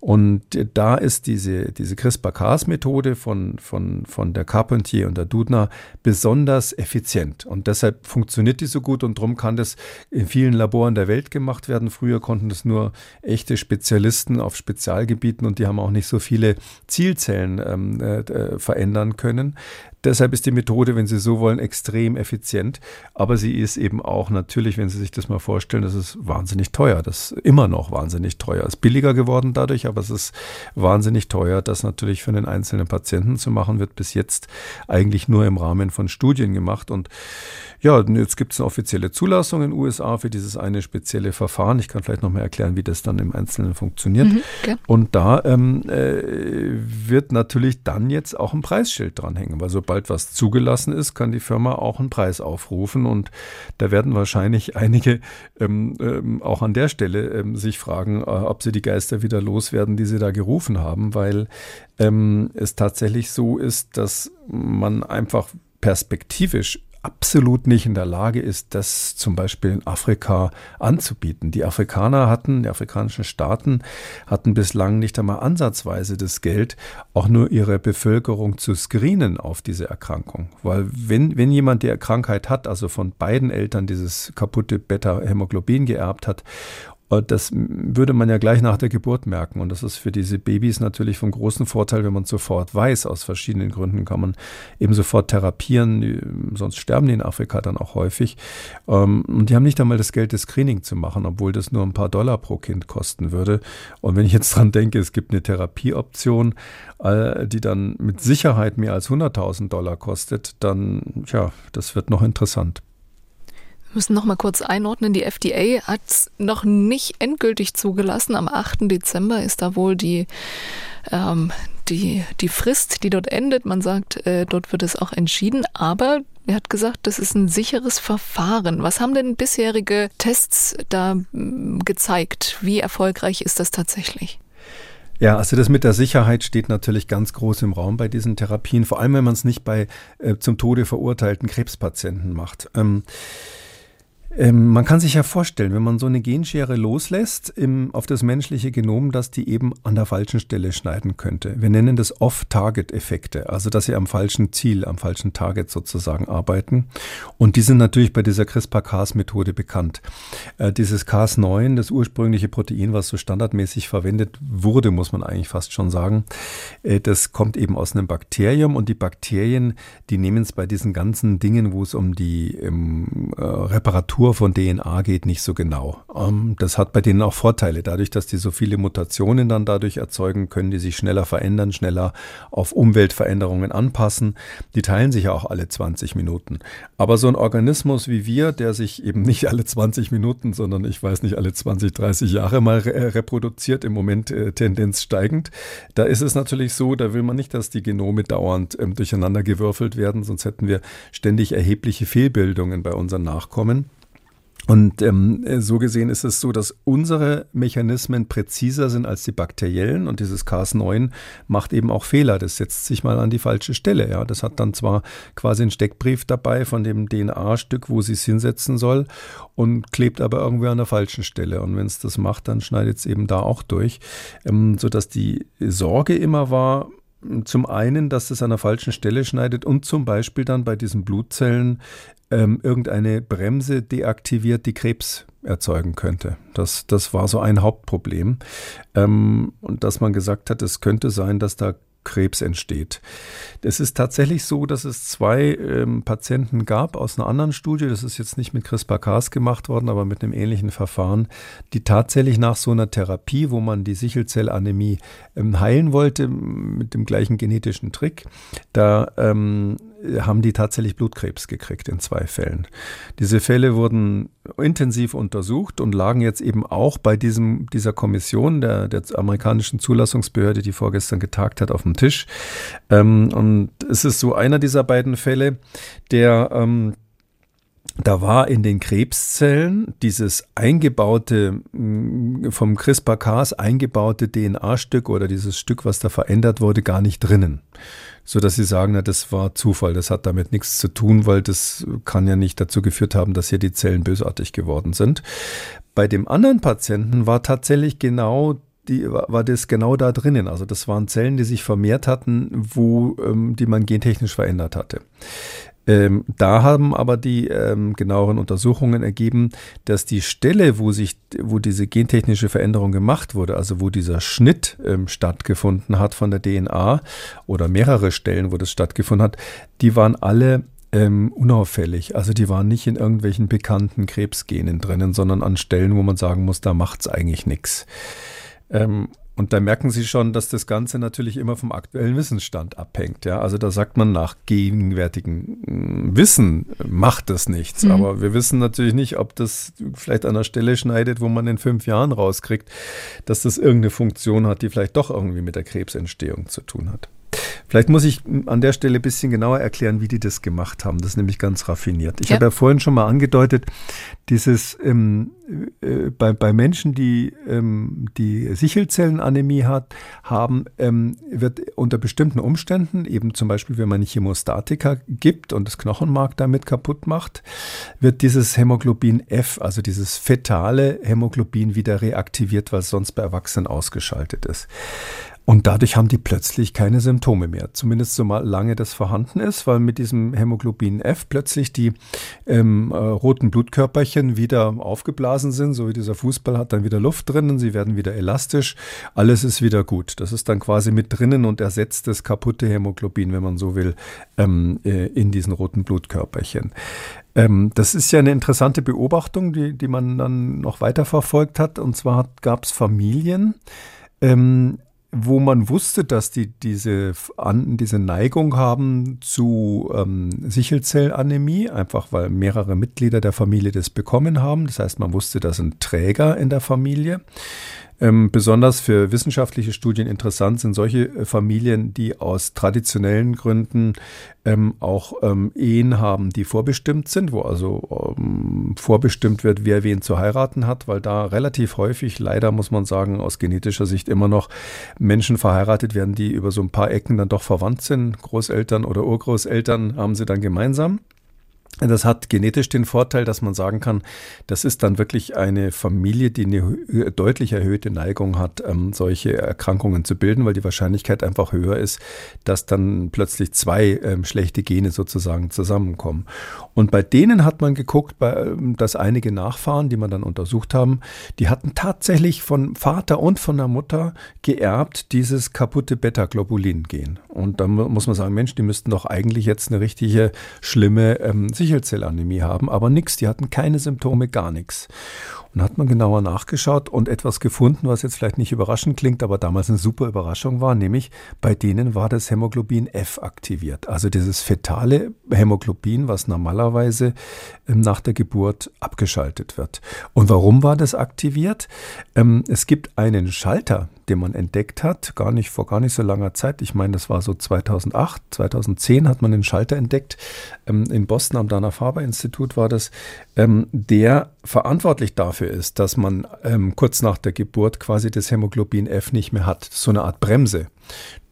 Und da ist diese, diese CRISPR-Cas-Methode von, von, von der Carpentier und der Dudner besonders effizient. Und deshalb funktioniert die so gut und darum kann das in vielen Laboren der Welt gemacht werden. Früher konnten das nur echte Spezialisten auf Spezialgebieten und die haben auch nicht so viele Zielzellen ähm, äh, verändern können. Deshalb ist die Methode, wenn Sie so wollen, extrem effizient. Aber sie ist eben auch natürlich, wenn Sie sich das mal vorstellen, das ist wahnsinnig teuer. Das ist immer noch wahnsinnig teuer. Ist billiger geworden dadurch, aber es ist wahnsinnig teuer. Das natürlich für den einzelnen Patienten zu machen, wird bis jetzt eigentlich nur im Rahmen von Studien gemacht. Und ja, jetzt gibt es eine offizielle Zulassung in den USA für dieses eine spezielle Verfahren. Ich kann vielleicht noch mal erklären, wie das dann im Einzelnen funktioniert. Mhm, okay. Und da ähm, äh, wird natürlich dann jetzt auch ein Preisschild dranhängen, weil sobald was zugelassen ist, kann die Firma auch einen Preis aufrufen. Und da werden wahrscheinlich einige ähm, ähm, auch an der Stelle ähm, sich fragen, äh, ob sie die Geister wieder loswerden, die sie da gerufen haben, weil ähm, es tatsächlich so ist, dass man einfach perspektivisch absolut nicht in der Lage ist, das zum Beispiel in Afrika anzubieten. Die Afrikaner hatten, die afrikanischen Staaten hatten bislang nicht einmal ansatzweise das Geld, auch nur ihre Bevölkerung zu screenen auf diese Erkrankung. Weil wenn, wenn jemand die Krankheit hat, also von beiden Eltern dieses kaputte Beta-Hämoglobin geerbt hat das würde man ja gleich nach der Geburt merken. Und das ist für diese Babys natürlich von großem Vorteil, wenn man sofort weiß, aus verschiedenen Gründen kann man eben sofort therapieren. Sonst sterben die in Afrika dann auch häufig. Ähm, und die haben nicht einmal das Geld, das Screening zu machen, obwohl das nur ein paar Dollar pro Kind kosten würde. Und wenn ich jetzt dran denke, es gibt eine Therapieoption, äh, die dann mit Sicherheit mehr als 100.000 Dollar kostet, dann, ja, das wird noch interessant. Müssen noch mal kurz einordnen. Die FDA hat es noch nicht endgültig zugelassen. Am 8. Dezember ist da wohl die, ähm, die, die Frist, die dort endet. Man sagt, äh, dort wird es auch entschieden. Aber er hat gesagt, das ist ein sicheres Verfahren. Was haben denn bisherige Tests da gezeigt? Wie erfolgreich ist das tatsächlich? Ja, also das mit der Sicherheit steht natürlich ganz groß im Raum bei diesen Therapien, vor allem wenn man es nicht bei äh, zum Tode verurteilten Krebspatienten macht. Ähm, ähm, man kann sich ja vorstellen, wenn man so eine Genschere loslässt im, auf das menschliche Genom, dass die eben an der falschen Stelle schneiden könnte. Wir nennen das Off-Target-Effekte, also dass sie am falschen Ziel, am falschen Target sozusagen arbeiten. Und die sind natürlich bei dieser CRISPR-Cas-Methode bekannt. Äh, dieses Cas9, das ursprüngliche Protein, was so standardmäßig verwendet wurde, muss man eigentlich fast schon sagen, äh, das kommt eben aus einem Bakterium und die Bakterien, die nehmen es bei diesen ganzen Dingen, wo es um die ähm, äh, Reparatur Struktur von DNA geht nicht so genau. Ähm, das hat bei denen auch Vorteile. Dadurch, dass die so viele Mutationen dann dadurch erzeugen, können die sich schneller verändern, schneller auf Umweltveränderungen anpassen. Die teilen sich ja auch alle 20 Minuten. Aber so ein Organismus wie wir, der sich eben nicht alle 20 Minuten, sondern ich weiß nicht, alle 20, 30 Jahre mal re reproduziert, im Moment äh, Tendenz steigend, da ist es natürlich so, da will man nicht, dass die Genome dauernd ähm, durcheinander gewürfelt werden, sonst hätten wir ständig erhebliche Fehlbildungen bei unseren Nachkommen. Und ähm, so gesehen ist es so, dass unsere Mechanismen präziser sind als die bakteriellen und dieses Cas9 macht eben auch Fehler. Das setzt sich mal an die falsche Stelle. Ja, das hat dann zwar quasi einen Steckbrief dabei von dem DNA-Stück, wo sie es hinsetzen soll und klebt aber irgendwie an der falschen Stelle. Und wenn es das macht, dann schneidet es eben da auch durch, ähm, so dass die Sorge immer war, zum einen, dass es an der falschen Stelle schneidet und zum Beispiel dann bei diesen Blutzellen ähm, irgendeine Bremse deaktiviert, die Krebs erzeugen könnte. Das, das war so ein Hauptproblem. Ähm, und dass man gesagt hat, es könnte sein, dass da Krebs entsteht. Es ist tatsächlich so, dass es zwei ähm, Patienten gab aus einer anderen Studie, das ist jetzt nicht mit CRISPR-Cas gemacht worden, aber mit einem ähnlichen Verfahren, die tatsächlich nach so einer Therapie, wo man die Sichelzellanämie ähm, heilen wollte, mit dem gleichen genetischen Trick, da ähm, haben die tatsächlich Blutkrebs gekriegt in zwei Fällen. Diese Fälle wurden intensiv untersucht und lagen jetzt eben auch bei diesem, dieser Kommission der, der amerikanischen Zulassungsbehörde, die vorgestern getagt hat, auf dem Tisch. Ähm, und es ist so einer dieser beiden Fälle, der ähm, da war in den Krebszellen dieses eingebaute, mm, vom CRISPR-Cas eingebaute DNA-Stück oder dieses Stück, was da verändert wurde, gar nicht drinnen so dass sie sagen, na, das war Zufall, das hat damit nichts zu tun, weil das kann ja nicht dazu geführt haben, dass hier die Zellen bösartig geworden sind. Bei dem anderen Patienten war tatsächlich genau die, war das genau da drinnen. Also das waren Zellen, die sich vermehrt hatten, wo, ähm, die man gentechnisch verändert hatte. Ähm, da haben aber die ähm, genaueren Untersuchungen ergeben, dass die Stelle, wo sich, wo diese gentechnische Veränderung gemacht wurde, also wo dieser Schnitt ähm, stattgefunden hat von der DNA oder mehrere Stellen, wo das stattgefunden hat, die waren alle ähm, unauffällig. Also die waren nicht in irgendwelchen bekannten Krebsgenen drinnen, sondern an Stellen, wo man sagen muss, da macht es eigentlich nichts. Ähm, und da merken Sie schon, dass das Ganze natürlich immer vom aktuellen Wissensstand abhängt. Ja? Also da sagt man nach gegenwärtigem hm, Wissen macht das nichts. Mhm. Aber wir wissen natürlich nicht, ob das vielleicht an einer Stelle schneidet, wo man in fünf Jahren rauskriegt, dass das irgendeine Funktion hat, die vielleicht doch irgendwie mit der Krebsentstehung zu tun hat. Vielleicht muss ich an der Stelle ein bisschen genauer erklären, wie die das gemacht haben. Das ist nämlich ganz raffiniert. Ich ja. habe ja vorhin schon mal angedeutet, dieses ähm, äh, bei, bei Menschen, die ähm, die Sichelzellenanämie hat, haben, ähm, wird unter bestimmten Umständen, eben zum Beispiel, wenn man Chemostatika gibt und das Knochenmark damit kaputt macht, wird dieses Hämoglobin F, also dieses fetale Hämoglobin, wieder reaktiviert, weil es sonst bei Erwachsenen ausgeschaltet ist. Und dadurch haben die plötzlich keine Symptome mehr, zumindest so lange das vorhanden ist, weil mit diesem Hämoglobin F plötzlich die ähm, äh, roten Blutkörperchen wieder aufgeblasen sind, so wie dieser Fußball hat dann wieder Luft drinnen, sie werden wieder elastisch, alles ist wieder gut. Das ist dann quasi mit drinnen und ersetzt das kaputte Hämoglobin, wenn man so will, ähm, äh, in diesen roten Blutkörperchen. Ähm, das ist ja eine interessante Beobachtung, die, die man dann noch weiter verfolgt hat. Und zwar gab es Familien, ähm, wo man wusste, dass die diese, an, diese Neigung haben zu ähm, Sichelzellanämie, einfach weil mehrere Mitglieder der Familie das bekommen haben. Das heißt, man wusste, dass ein Träger in der Familie. Ähm, besonders für wissenschaftliche Studien interessant sind solche äh, Familien, die aus traditionellen Gründen ähm, auch ähm, Ehen haben, die vorbestimmt sind, wo also ähm, vorbestimmt wird, wer wen zu heiraten hat, weil da relativ häufig, leider muss man sagen, aus genetischer Sicht immer noch Menschen verheiratet werden, die über so ein paar Ecken dann doch verwandt sind. Großeltern oder Urgroßeltern haben sie dann gemeinsam. Das hat genetisch den Vorteil, dass man sagen kann, das ist dann wirklich eine Familie, die eine deutlich erhöhte Neigung hat, ähm, solche Erkrankungen zu bilden, weil die Wahrscheinlichkeit einfach höher ist, dass dann plötzlich zwei ähm, schlechte Gene sozusagen zusammenkommen. Und bei denen hat man geguckt, bei, ähm, dass einige Nachfahren, die man dann untersucht haben, die hatten tatsächlich von Vater und von der Mutter geerbt dieses kaputte Beta-Globulin-Gen. Und dann muss man sagen, Mensch, die müssten doch eigentlich jetzt eine richtige schlimme ähm, Sichelzellanämie haben, aber nichts, die hatten keine Symptome, gar nichts. Und hat man genauer nachgeschaut und etwas gefunden, was jetzt vielleicht nicht überraschend klingt, aber damals eine super Überraschung war, nämlich bei denen war das Hämoglobin F aktiviert. Also dieses fetale Hämoglobin, was normalerweise ähm, nach der Geburt abgeschaltet wird. Und warum war das aktiviert? Ähm, es gibt einen Schalter, den man entdeckt hat, gar nicht vor gar nicht so langer Zeit. Ich meine, das war so 2008, 2010 hat man den Schalter entdeckt. Ähm, in Boston am Dana-Farber-Institut war das, der verantwortlich dafür ist, dass man ähm, kurz nach der Geburt quasi das Hämoglobin F nicht mehr hat. So eine Art Bremse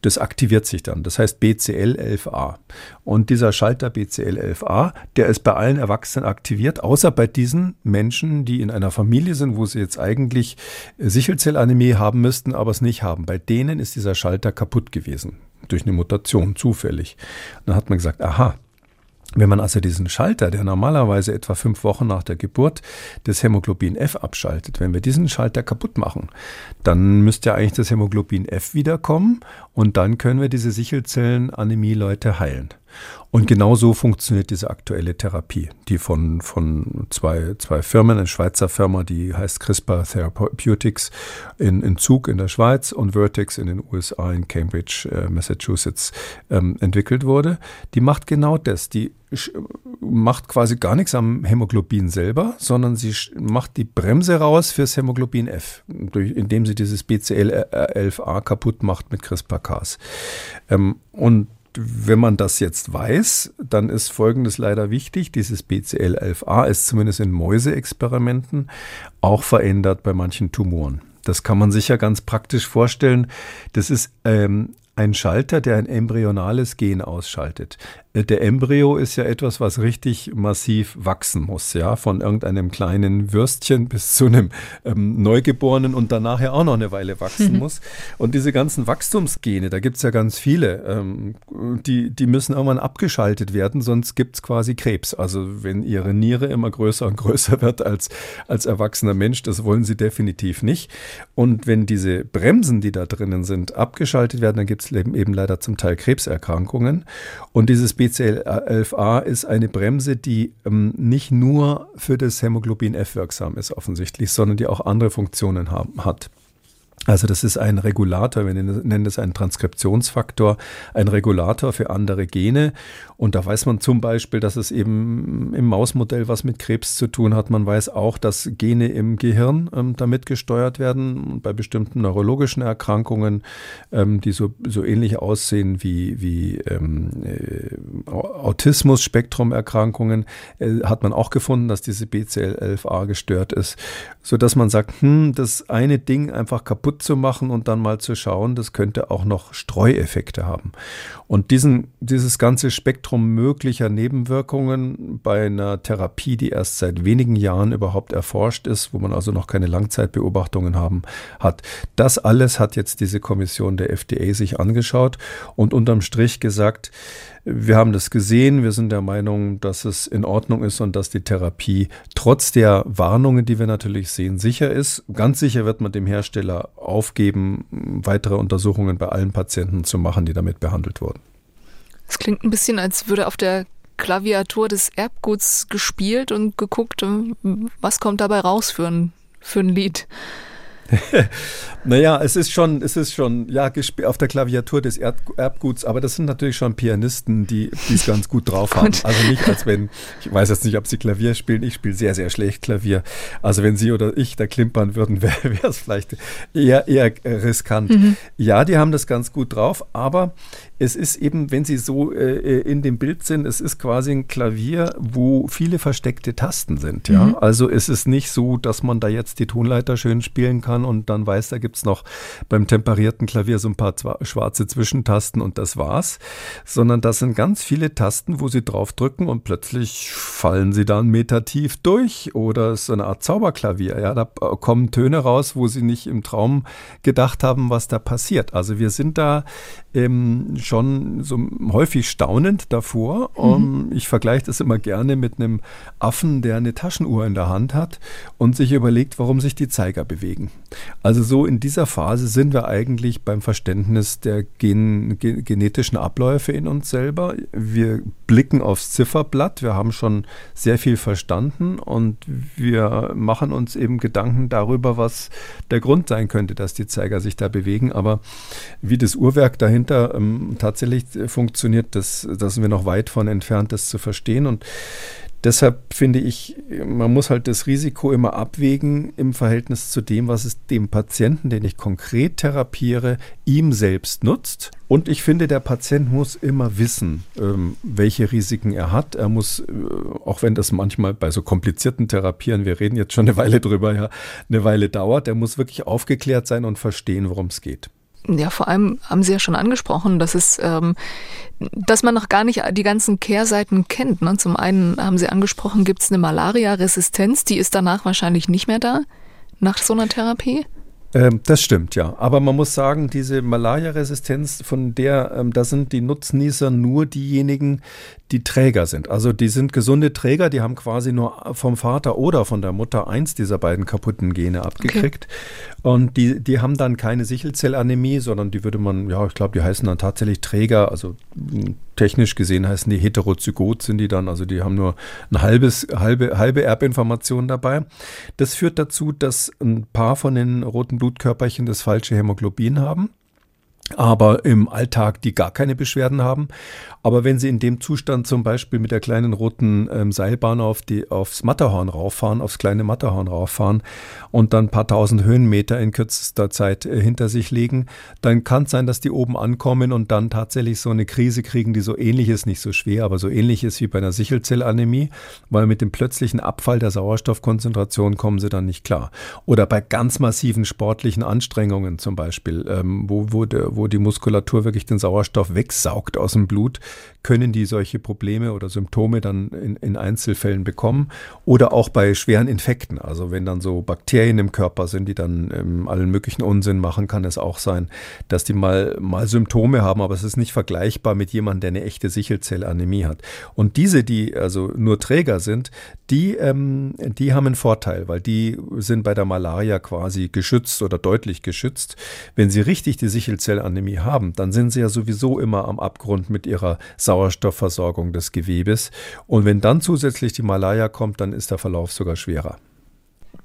das aktiviert sich dann. Das heißt BCL11A. Und dieser Schalter BCL11A, der ist bei allen Erwachsenen aktiviert, außer bei diesen Menschen, die in einer Familie sind, wo sie jetzt eigentlich Sichelzellanämie haben müssten, aber es nicht haben. Bei denen ist dieser Schalter kaputt gewesen. Durch eine Mutation, zufällig. dann hat man gesagt, aha, wenn man also diesen Schalter, der normalerweise etwa fünf Wochen nach der Geburt des Hämoglobin F abschaltet, wenn wir diesen Schalter kaputt machen, dann müsste ja eigentlich das Hämoglobin F wiederkommen und dann können wir diese Sichelzellenanämie-Leute heilen. Und genau so funktioniert diese aktuelle Therapie, die von, von zwei, zwei Firmen, eine Schweizer Firma, die heißt CRISPR Therapeutics in, in Zug in der Schweiz und Vertex in den USA in Cambridge, äh, Massachusetts ähm, entwickelt wurde. Die macht genau das. Die macht quasi gar nichts am Hämoglobin selber, sondern sie macht die Bremse raus fürs Hämoglobin F, durch, indem sie dieses BCL11A kaputt macht mit CRISPR-Cas. Ähm, und wenn man das jetzt weiß, dann ist Folgendes leider wichtig. Dieses BCL11A ist zumindest in Mäuseexperimenten auch verändert bei manchen Tumoren. Das kann man sich ja ganz praktisch vorstellen. Das ist ähm, ein Schalter, der ein embryonales Gen ausschaltet. Der Embryo ist ja etwas, was richtig massiv wachsen muss, ja, von irgendeinem kleinen Würstchen bis zu einem ähm, Neugeborenen und danach ja auch noch eine Weile wachsen mhm. muss. Und diese ganzen Wachstumsgene, da gibt es ja ganz viele, ähm, die, die müssen irgendwann abgeschaltet werden, sonst gibt es quasi Krebs. Also wenn ihre Niere immer größer und größer wird als, als erwachsener Mensch, das wollen sie definitiv nicht. Und wenn diese Bremsen, die da drinnen sind, abgeschaltet werden, dann gibt es eben leider zum Teil Krebserkrankungen. Und dieses BCL11A ist eine Bremse, die ähm, nicht nur für das Hämoglobin F wirksam ist offensichtlich, sondern die auch andere Funktionen haben, hat. Also das ist ein Regulator, wir nennen das einen Transkriptionsfaktor, ein Regulator für andere Gene. Und da weiß man zum Beispiel, dass es eben im Mausmodell was mit Krebs zu tun hat. Man weiß auch, dass Gene im Gehirn ähm, damit gesteuert werden. bei bestimmten neurologischen Erkrankungen, ähm, die so, so ähnlich aussehen wie, wie ähm, äh, Autismus-Spektrumerkrankungen, äh, hat man auch gefunden, dass diese BCL11A gestört ist. Sodass man sagt, hm, das eine Ding einfach kaputt zu machen und dann mal zu schauen, das könnte auch noch Streueffekte haben. Und diesen, dieses ganze Spektrum möglicher Nebenwirkungen bei einer Therapie, die erst seit wenigen Jahren überhaupt erforscht ist, wo man also noch keine Langzeitbeobachtungen haben, hat. Das alles hat jetzt diese Kommission der FDA sich angeschaut und unterm Strich gesagt, wir haben das gesehen. Wir sind der Meinung, dass es in Ordnung ist und dass die Therapie trotz der Warnungen, die wir natürlich sehen, sicher ist. Ganz sicher wird man dem Hersteller aufgeben, weitere Untersuchungen bei allen Patienten zu machen, die damit behandelt wurden. Es klingt ein bisschen, als würde auf der Klaviatur des Erbguts gespielt und geguckt, was kommt dabei raus für ein, für ein Lied. naja, es ist schon, es ist schon, ja, auf der Klaviatur des Erbguts, aber das sind natürlich schon Pianisten, die es ganz gut drauf haben. Also nicht, als wenn, ich weiß jetzt nicht, ob sie Klavier spielen, ich spiele sehr, sehr schlecht Klavier. Also wenn sie oder ich da klimpern würden, wäre es vielleicht eher, eher riskant. Mhm. Ja, die haben das ganz gut drauf, aber es ist eben, wenn Sie so äh, äh, in dem Bild sind, es ist quasi ein Klavier, wo viele versteckte Tasten sind. Ja? Mhm. Also es ist nicht so, dass man da jetzt die Tonleiter schön spielen kann und dann weiß, da gibt es noch beim temperierten Klavier so ein paar schwarze Zwischentasten und das war's. Sondern das sind ganz viele Tasten, wo Sie draufdrücken und plötzlich fallen Sie da einen Meter tief durch oder es ist so eine Art Zauberklavier. Ja? Da kommen Töne raus, wo Sie nicht im Traum gedacht haben, was da passiert. Also wir sind da ähm, schon so häufig staunend davor. Mhm. Um, ich vergleiche das immer gerne mit einem Affen, der eine Taschenuhr in der Hand hat und sich überlegt, warum sich die Zeiger bewegen. Also so in dieser Phase sind wir eigentlich beim Verständnis der gen gen genetischen Abläufe in uns selber. Wir blicken aufs Zifferblatt, wir haben schon sehr viel verstanden und wir machen uns eben Gedanken darüber, was der Grund sein könnte, dass die Zeiger sich da bewegen. Aber wie das Uhrwerk dahinter ähm, tatsächlich funktioniert, das, da sind wir noch weit von entfernt, das zu verstehen. Und deshalb finde ich, man muss halt das Risiko immer abwägen im Verhältnis zu dem, was es dem Patienten, den ich konkret therapiere, ihm selbst nutzt. Und ich finde, der Patient muss immer wissen, ähm, welche Risiken er hat. Er muss, äh, auch wenn das manchmal bei so komplizierten Therapien, wir reden jetzt schon eine Weile drüber, ja, eine Weile dauert, er muss wirklich aufgeklärt sein und verstehen, worum es geht. Ja, vor allem haben Sie ja schon angesprochen, dass es, ähm, dass man noch gar nicht die ganzen Kehrseiten kennt. Ne? Zum einen haben Sie angesprochen, gibt es eine Malaria-Resistenz, die ist danach wahrscheinlich nicht mehr da, nach so einer Therapie? Ähm, das stimmt, ja. Aber man muss sagen, diese Malaria-Resistenz, von der, ähm, da sind die Nutznießer nur diejenigen, die Träger sind. Also die sind gesunde Träger, die haben quasi nur vom Vater oder von der Mutter eins dieser beiden kaputten Gene abgekriegt. Okay. Und die, die haben dann keine Sichelzellanämie, sondern die würde man, ja, ich glaube, die heißen dann tatsächlich Träger. Also hm, technisch gesehen heißen die heterozygot sind die dann. Also die haben nur ein halbes, halbe, halbe Erbinformation dabei. Das führt dazu, dass ein paar von den roten Blutkörperchen das falsche Hämoglobin haben aber im Alltag die gar keine Beschwerden haben. Aber wenn Sie in dem Zustand zum Beispiel mit der kleinen roten ähm, Seilbahn auf die, aufs Matterhorn rauffahren, aufs kleine Matterhorn rauffahren und dann ein paar tausend Höhenmeter in kürzester Zeit äh, hinter sich legen, dann kann es sein, dass die oben ankommen und dann tatsächlich so eine Krise kriegen, die so ähnlich ist, nicht so schwer, aber so ähnlich ist wie bei einer Sichelzellanämie, weil mit dem plötzlichen Abfall der Sauerstoffkonzentration kommen sie dann nicht klar. Oder bei ganz massiven sportlichen Anstrengungen zum Beispiel, ähm, wo, wo, der, wo die Muskulatur wirklich den Sauerstoff wegsaugt aus dem Blut, können die solche Probleme oder Symptome dann in, in Einzelfällen bekommen. Oder auch bei schweren Infekten. Also wenn dann so Bakterien im Körper sind, die dann ähm, allen möglichen Unsinn machen, kann es auch sein, dass die mal, mal Symptome haben, aber es ist nicht vergleichbar mit jemandem, der eine echte Sichelzellanämie hat. Und diese, die also nur Träger sind, die, ähm, die haben einen Vorteil, weil die sind bei der Malaria quasi geschützt oder deutlich geschützt. Wenn sie richtig die Sichelzellanämie Anämie haben, dann sind sie ja sowieso immer am Abgrund mit ihrer Sauerstoffversorgung des Gewebes. Und wenn dann zusätzlich die Malaya kommt, dann ist der Verlauf sogar schwerer.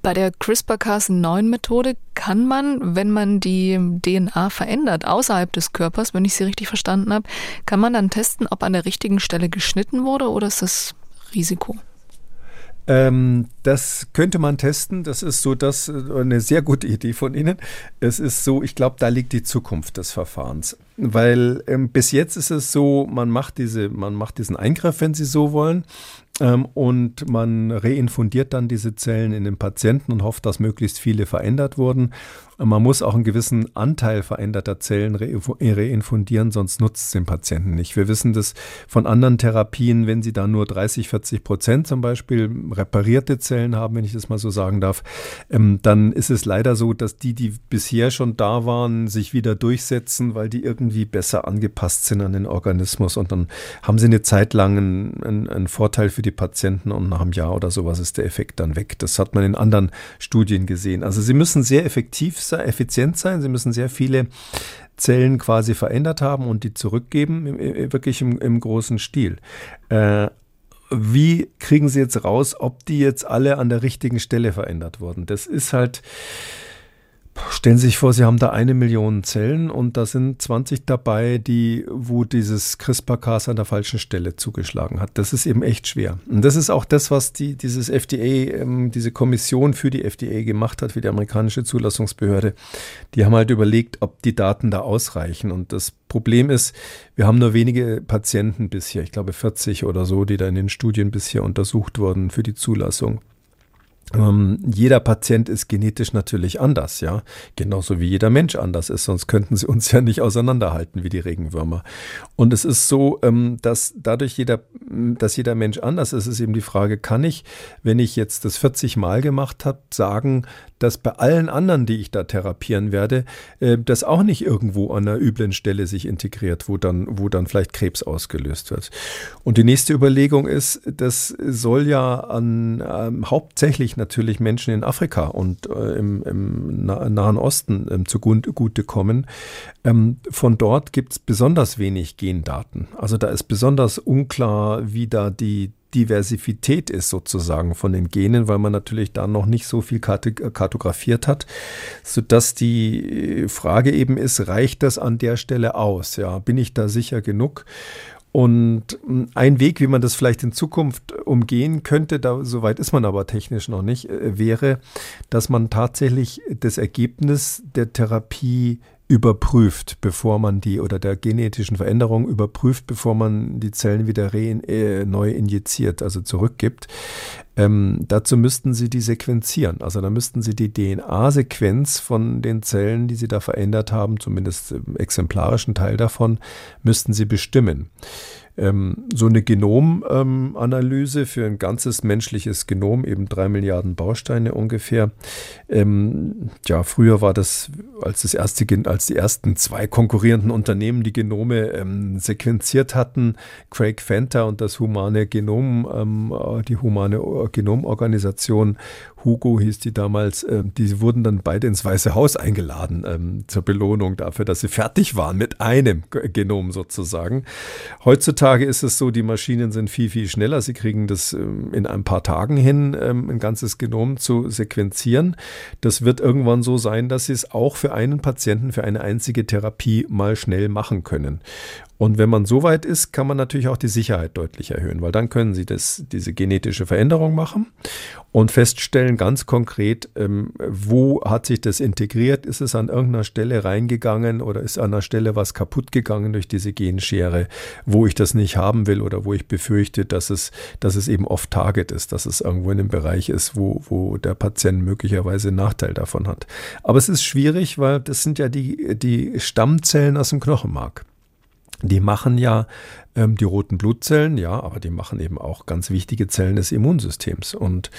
Bei der CRISPR-Cas9-Methode kann man, wenn man die DNA verändert außerhalb des Körpers, wenn ich Sie richtig verstanden habe, kann man dann testen, ob an der richtigen Stelle geschnitten wurde oder ist das Risiko? Ähm, das könnte man testen. Das ist so das äh, eine sehr gute Idee von Ihnen. Es ist so, ich glaube, da liegt die Zukunft des Verfahrens. Weil ähm, bis jetzt ist es so, man macht diese, man macht diesen Eingriff, wenn Sie so wollen, und man reinfundiert dann diese Zellen in den Patienten und hofft, dass möglichst viele verändert wurden. Man muss auch einen gewissen Anteil veränderter Zellen reinfundieren, sonst nutzt es den Patienten nicht. Wir wissen das von anderen Therapien, wenn sie da nur 30, 40 Prozent zum Beispiel reparierte Zellen haben, wenn ich das mal so sagen darf, ähm, dann ist es leider so, dass die, die bisher schon da waren, sich wieder durchsetzen, weil die irgendwie besser angepasst sind an den Organismus und dann haben sie eine Zeit lang einen, einen Vorteil für die Patienten und nach einem Jahr oder sowas ist der Effekt dann weg. Das hat man in anderen Studien gesehen. Also sie müssen sehr effektiv sein, effizient sein. Sie müssen sehr viele Zellen quasi verändert haben und die zurückgeben, wirklich im, im großen Stil. Äh, wie kriegen Sie jetzt raus, ob die jetzt alle an der richtigen Stelle verändert wurden? Das ist halt, Stellen Sie sich vor, Sie haben da eine Million Zellen und da sind 20 dabei, die, wo dieses CRISPR-Cas an der falschen Stelle zugeschlagen hat. Das ist eben echt schwer. Und das ist auch das, was die, dieses FDA, ähm, diese Kommission für die FDA gemacht hat, für die amerikanische Zulassungsbehörde. Die haben halt überlegt, ob die Daten da ausreichen. Und das Problem ist, wir haben nur wenige Patienten bisher, ich glaube 40 oder so, die da in den Studien bisher untersucht wurden für die Zulassung. Ähm, jeder Patient ist genetisch natürlich anders, ja. Genauso wie jeder Mensch anders ist, sonst könnten sie uns ja nicht auseinanderhalten wie die Regenwürmer. Und es ist so, ähm, dass dadurch jeder, dass jeder Mensch anders ist, ist eben die Frage, kann ich, wenn ich jetzt das 40 Mal gemacht habe, sagen, dass bei allen anderen, die ich da therapieren werde, äh, das auch nicht irgendwo an einer üblen Stelle sich integriert, wo dann, wo dann vielleicht Krebs ausgelöst wird. Und die nächste Überlegung ist, das soll ja an ähm, hauptsächlich natürlich Menschen in Afrika und äh, im, im, Nahen Osten ähm, zugute kommen. Ähm, von dort gibt es besonders wenig Gendaten. Also da ist besonders unklar, wie da die Diversität ist sozusagen von den Genen, weil man natürlich da noch nicht so viel kartografiert hat, sodass die Frage eben ist, reicht das an der Stelle aus? Ja, bin ich da sicher genug? Und hm, ein Weg, wie man das vielleicht in Zukunft umgehen könnte, da soweit ist man aber technisch noch nicht, äh, wäre, dass man tatsächlich das Ergebnis der Therapie überprüft, bevor man die oder der genetischen Veränderung überprüft, bevor man die Zellen wieder re, äh, neu injiziert, also zurückgibt. Ähm, dazu müssten Sie die sequenzieren. Also da müssten Sie die DNA-Sequenz von den Zellen, die Sie da verändert haben, zumindest im exemplarischen Teil davon, müssten Sie bestimmen. Ähm, so eine Genomanalyse ähm, für ein ganzes menschliches Genom, eben drei Milliarden Bausteine ungefähr. Ähm, ja, früher war das, als das erste, als die ersten zwei konkurrierenden Unternehmen die Genome ähm, sequenziert hatten, Craig Fenter und das humane Genom, ähm, die humane Genomorganisation Hugo hieß die damals, äh, die wurden dann beide ins Weiße Haus eingeladen ähm, zur Belohnung dafür, dass sie fertig waren mit einem Genom sozusagen. Heutzutage ist es so, die Maschinen sind viel, viel schneller. Sie kriegen das ähm, in ein paar Tagen hin, ähm, ein ganzes Genom zu sequenzieren. Das wird irgendwann so sein, dass sie es auch für einen Patienten, für eine einzige Therapie mal schnell machen können. Und wenn man so weit ist, kann man natürlich auch die Sicherheit deutlich erhöhen, weil dann können Sie das, diese genetische Veränderung machen und feststellen ganz konkret, ähm, wo hat sich das integriert? Ist es an irgendeiner Stelle reingegangen oder ist an einer Stelle was kaputt gegangen durch diese Genschere, wo ich das nicht haben will oder wo ich befürchte, dass es, dass es eben off-target ist, dass es irgendwo in einem Bereich ist, wo, wo der Patient möglicherweise einen Nachteil davon hat. Aber es ist schwierig, weil das sind ja die, die Stammzellen aus dem Knochenmark. Die machen ja ähm, die roten Blutzellen, ja, aber die machen eben auch ganz wichtige Zellen des Immunsystems. Und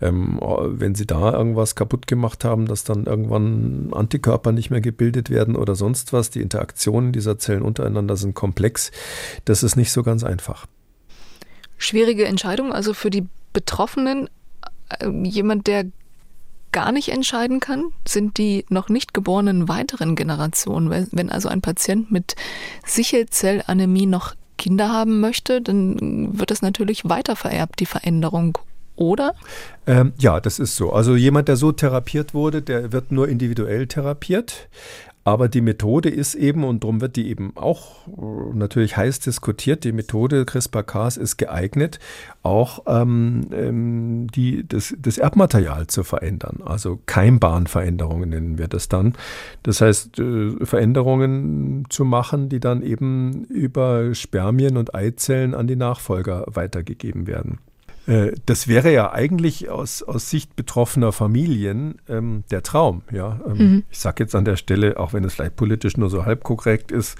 ähm, wenn sie da irgendwas kaputt gemacht haben, dass dann irgendwann Antikörper nicht mehr gebildet werden oder sonst was, die Interaktionen dieser Zellen untereinander sind komplex, das ist nicht so ganz einfach. Schwierige Entscheidung, also für die Betroffenen, äh, jemand, der gar nicht entscheiden kann, sind die noch nicht geborenen weiteren Generationen. Wenn also ein Patient mit Sichelzellanämie noch Kinder haben möchte, dann wird das natürlich weiter vererbt, die Veränderung oder? Ähm, ja, das ist so. Also jemand, der so therapiert wurde, der wird nur individuell therapiert. Aber die Methode ist eben, und darum wird die eben auch äh, natürlich heiß diskutiert, die Methode CRISPR-Cas ist geeignet, auch ähm, ähm, die, das, das Erbmaterial zu verändern. Also Keimbahnveränderungen nennen wir das dann. Das heißt, äh, Veränderungen zu machen, die dann eben über Spermien und Eizellen an die Nachfolger weitergegeben werden. Äh, das wäre ja eigentlich aus, aus Sicht betroffener Familien ähm, der Traum. Ja? Ähm, mhm. Ich sage jetzt an der Stelle, auch wenn es vielleicht politisch nur so halb korrekt ist,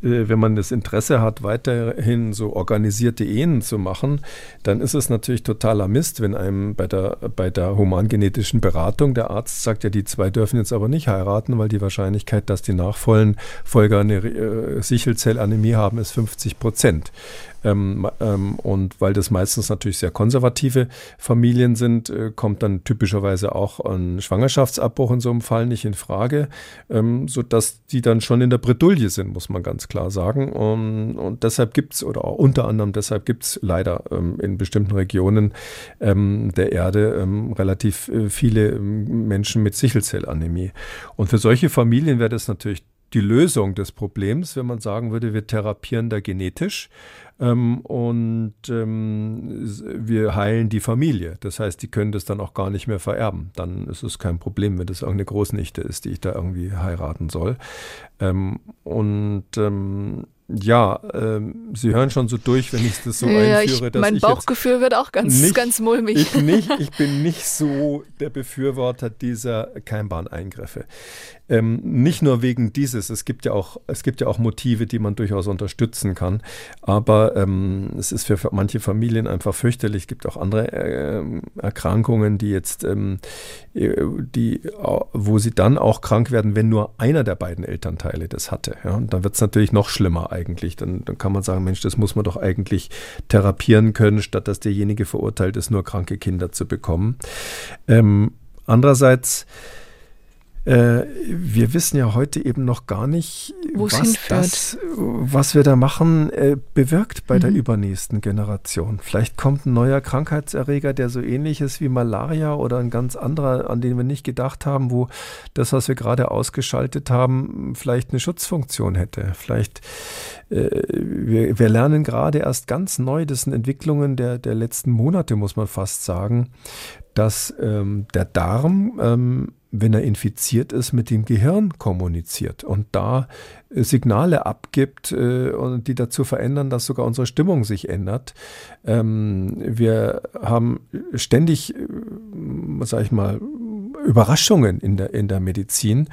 wenn man das Interesse hat, weiterhin so organisierte Ehen zu machen, dann ist es natürlich totaler Mist, wenn einem bei der, bei der humangenetischen Beratung der Arzt sagt, ja, die zwei dürfen jetzt aber nicht heiraten, weil die Wahrscheinlichkeit, dass die Nachfolger eine äh, Sichelzellanämie haben, ist 50 Prozent. Ähm, ähm, und weil das meistens natürlich sehr konservative Familien sind, äh, kommt dann typischerweise auch ein Schwangerschaftsabbruch in so einem Fall nicht in Frage, ähm, sodass die dann schon in der Bredouille sind, muss man ganz klar sagen. Und, und deshalb gibt es, oder auch unter anderem deshalb gibt es leider ähm, in bestimmten Regionen ähm, der Erde ähm, relativ äh, viele Menschen mit Sichelzellanämie. Und für solche Familien wäre das natürlich die Lösung des Problems, wenn man sagen würde, wir therapieren da genetisch ähm, und ähm, wir heilen die Familie. Das heißt, die können das dann auch gar nicht mehr vererben. Dann ist es kein Problem, wenn das irgendeine Großnichte ist, die ich da irgendwie heiraten soll. Ähm, und ähm, ja, ähm, Sie hören schon so durch, wenn ich das so ja, einführe. Ich, mein Bauchgefühl wird auch ganz, nicht, ganz mulmig. Ich, nicht, ich bin nicht so der Befürworter dieser Keimbahneingriffe. Ähm, nicht nur wegen dieses, es gibt ja auch, es gibt ja auch Motive, die man durchaus unterstützen kann. Aber ähm, es ist für manche Familien einfach fürchterlich. Es gibt auch andere äh, Erkrankungen, die jetzt, ähm, äh, die, wo sie dann auch krank werden, wenn nur einer der beiden Elternteile das hatte. Ja? Und dann wird es natürlich noch schlimmer eigentlich. Dann, dann kann man sagen, Mensch, das muss man doch eigentlich therapieren können, statt dass derjenige verurteilt ist, nur kranke Kinder zu bekommen. Ähm, andererseits äh, wir wissen ja heute eben noch gar nicht, was, das, was wir da machen, äh, bewirkt bei mhm. der übernächsten Generation. Vielleicht kommt ein neuer Krankheitserreger, der so ähnlich ist wie Malaria oder ein ganz anderer, an den wir nicht gedacht haben, wo das, was wir gerade ausgeschaltet haben, vielleicht eine Schutzfunktion hätte. Vielleicht, äh, wir, wir lernen gerade erst ganz neu, das sind Entwicklungen der, der letzten Monate, muss man fast sagen, dass ähm, der Darm ähm, wenn er infiziert ist, mit dem Gehirn kommuniziert und da äh, Signale abgibt, äh, die dazu verändern, dass sogar unsere Stimmung sich ändert. Ähm, wir haben ständig, äh, sag ich mal, Überraschungen in der, in der Medizin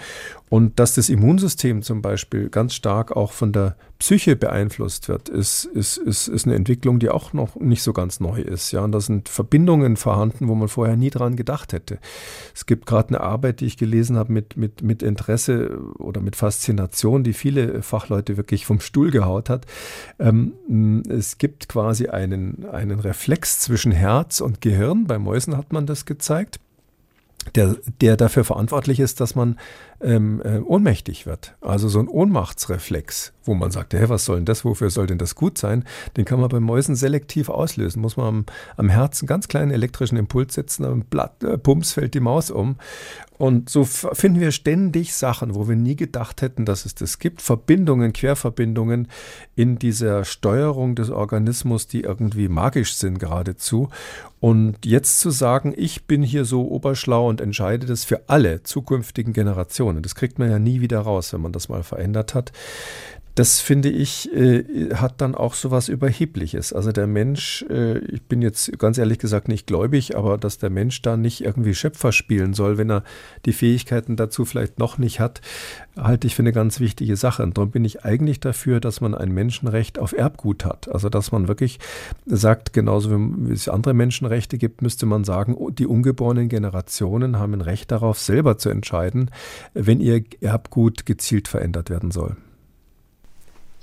und dass das Immunsystem zum Beispiel ganz stark auch von der Psyche beeinflusst wird, ist, ist, ist, ist eine Entwicklung, die auch noch nicht so ganz neu ist. Ja, und da sind Verbindungen vorhanden, wo man vorher nie dran gedacht hätte. Es gibt gerade eine Arbeit, die ich gelesen habe mit, mit, mit Interesse oder mit Faszination, die viele Fachleute wirklich vom Stuhl gehaut hat. Ähm, es gibt quasi einen, einen Reflex zwischen Herz und Gehirn. Bei Mäusen hat man das gezeigt der, der dafür verantwortlich ist, dass man ähm, äh, ohnmächtig wird. Also so ein Ohnmachtsreflex, wo man sagt, hey, was soll denn das, wofür soll denn das gut sein? Den kann man bei Mäusen selektiv auslösen. Muss man am, am Herzen einen ganz kleinen elektrischen Impuls setzen, am Blatt, äh, Pumps fällt die Maus um. Und so finden wir ständig Sachen, wo wir nie gedacht hätten, dass es das gibt. Verbindungen, Querverbindungen in dieser Steuerung des Organismus, die irgendwie magisch sind geradezu. Und jetzt zu sagen, ich bin hier so oberschlau und entscheide das für alle zukünftigen Generationen, das kriegt man ja nie wieder raus, wenn man das mal verändert hat das finde ich, äh, hat dann auch so was Überhebliches. Also der Mensch, äh, ich bin jetzt ganz ehrlich gesagt nicht gläubig, aber dass der Mensch da nicht irgendwie Schöpfer spielen soll, wenn er die Fähigkeiten dazu vielleicht noch nicht hat, halte ich für eine ganz wichtige Sache. Und darum bin ich eigentlich dafür, dass man ein Menschenrecht auf Erbgut hat. Also dass man wirklich sagt, genauso wie es andere Menschenrechte gibt, müsste man sagen, die ungeborenen Generationen haben ein Recht darauf, selber zu entscheiden, wenn ihr Erbgut gezielt verändert werden soll.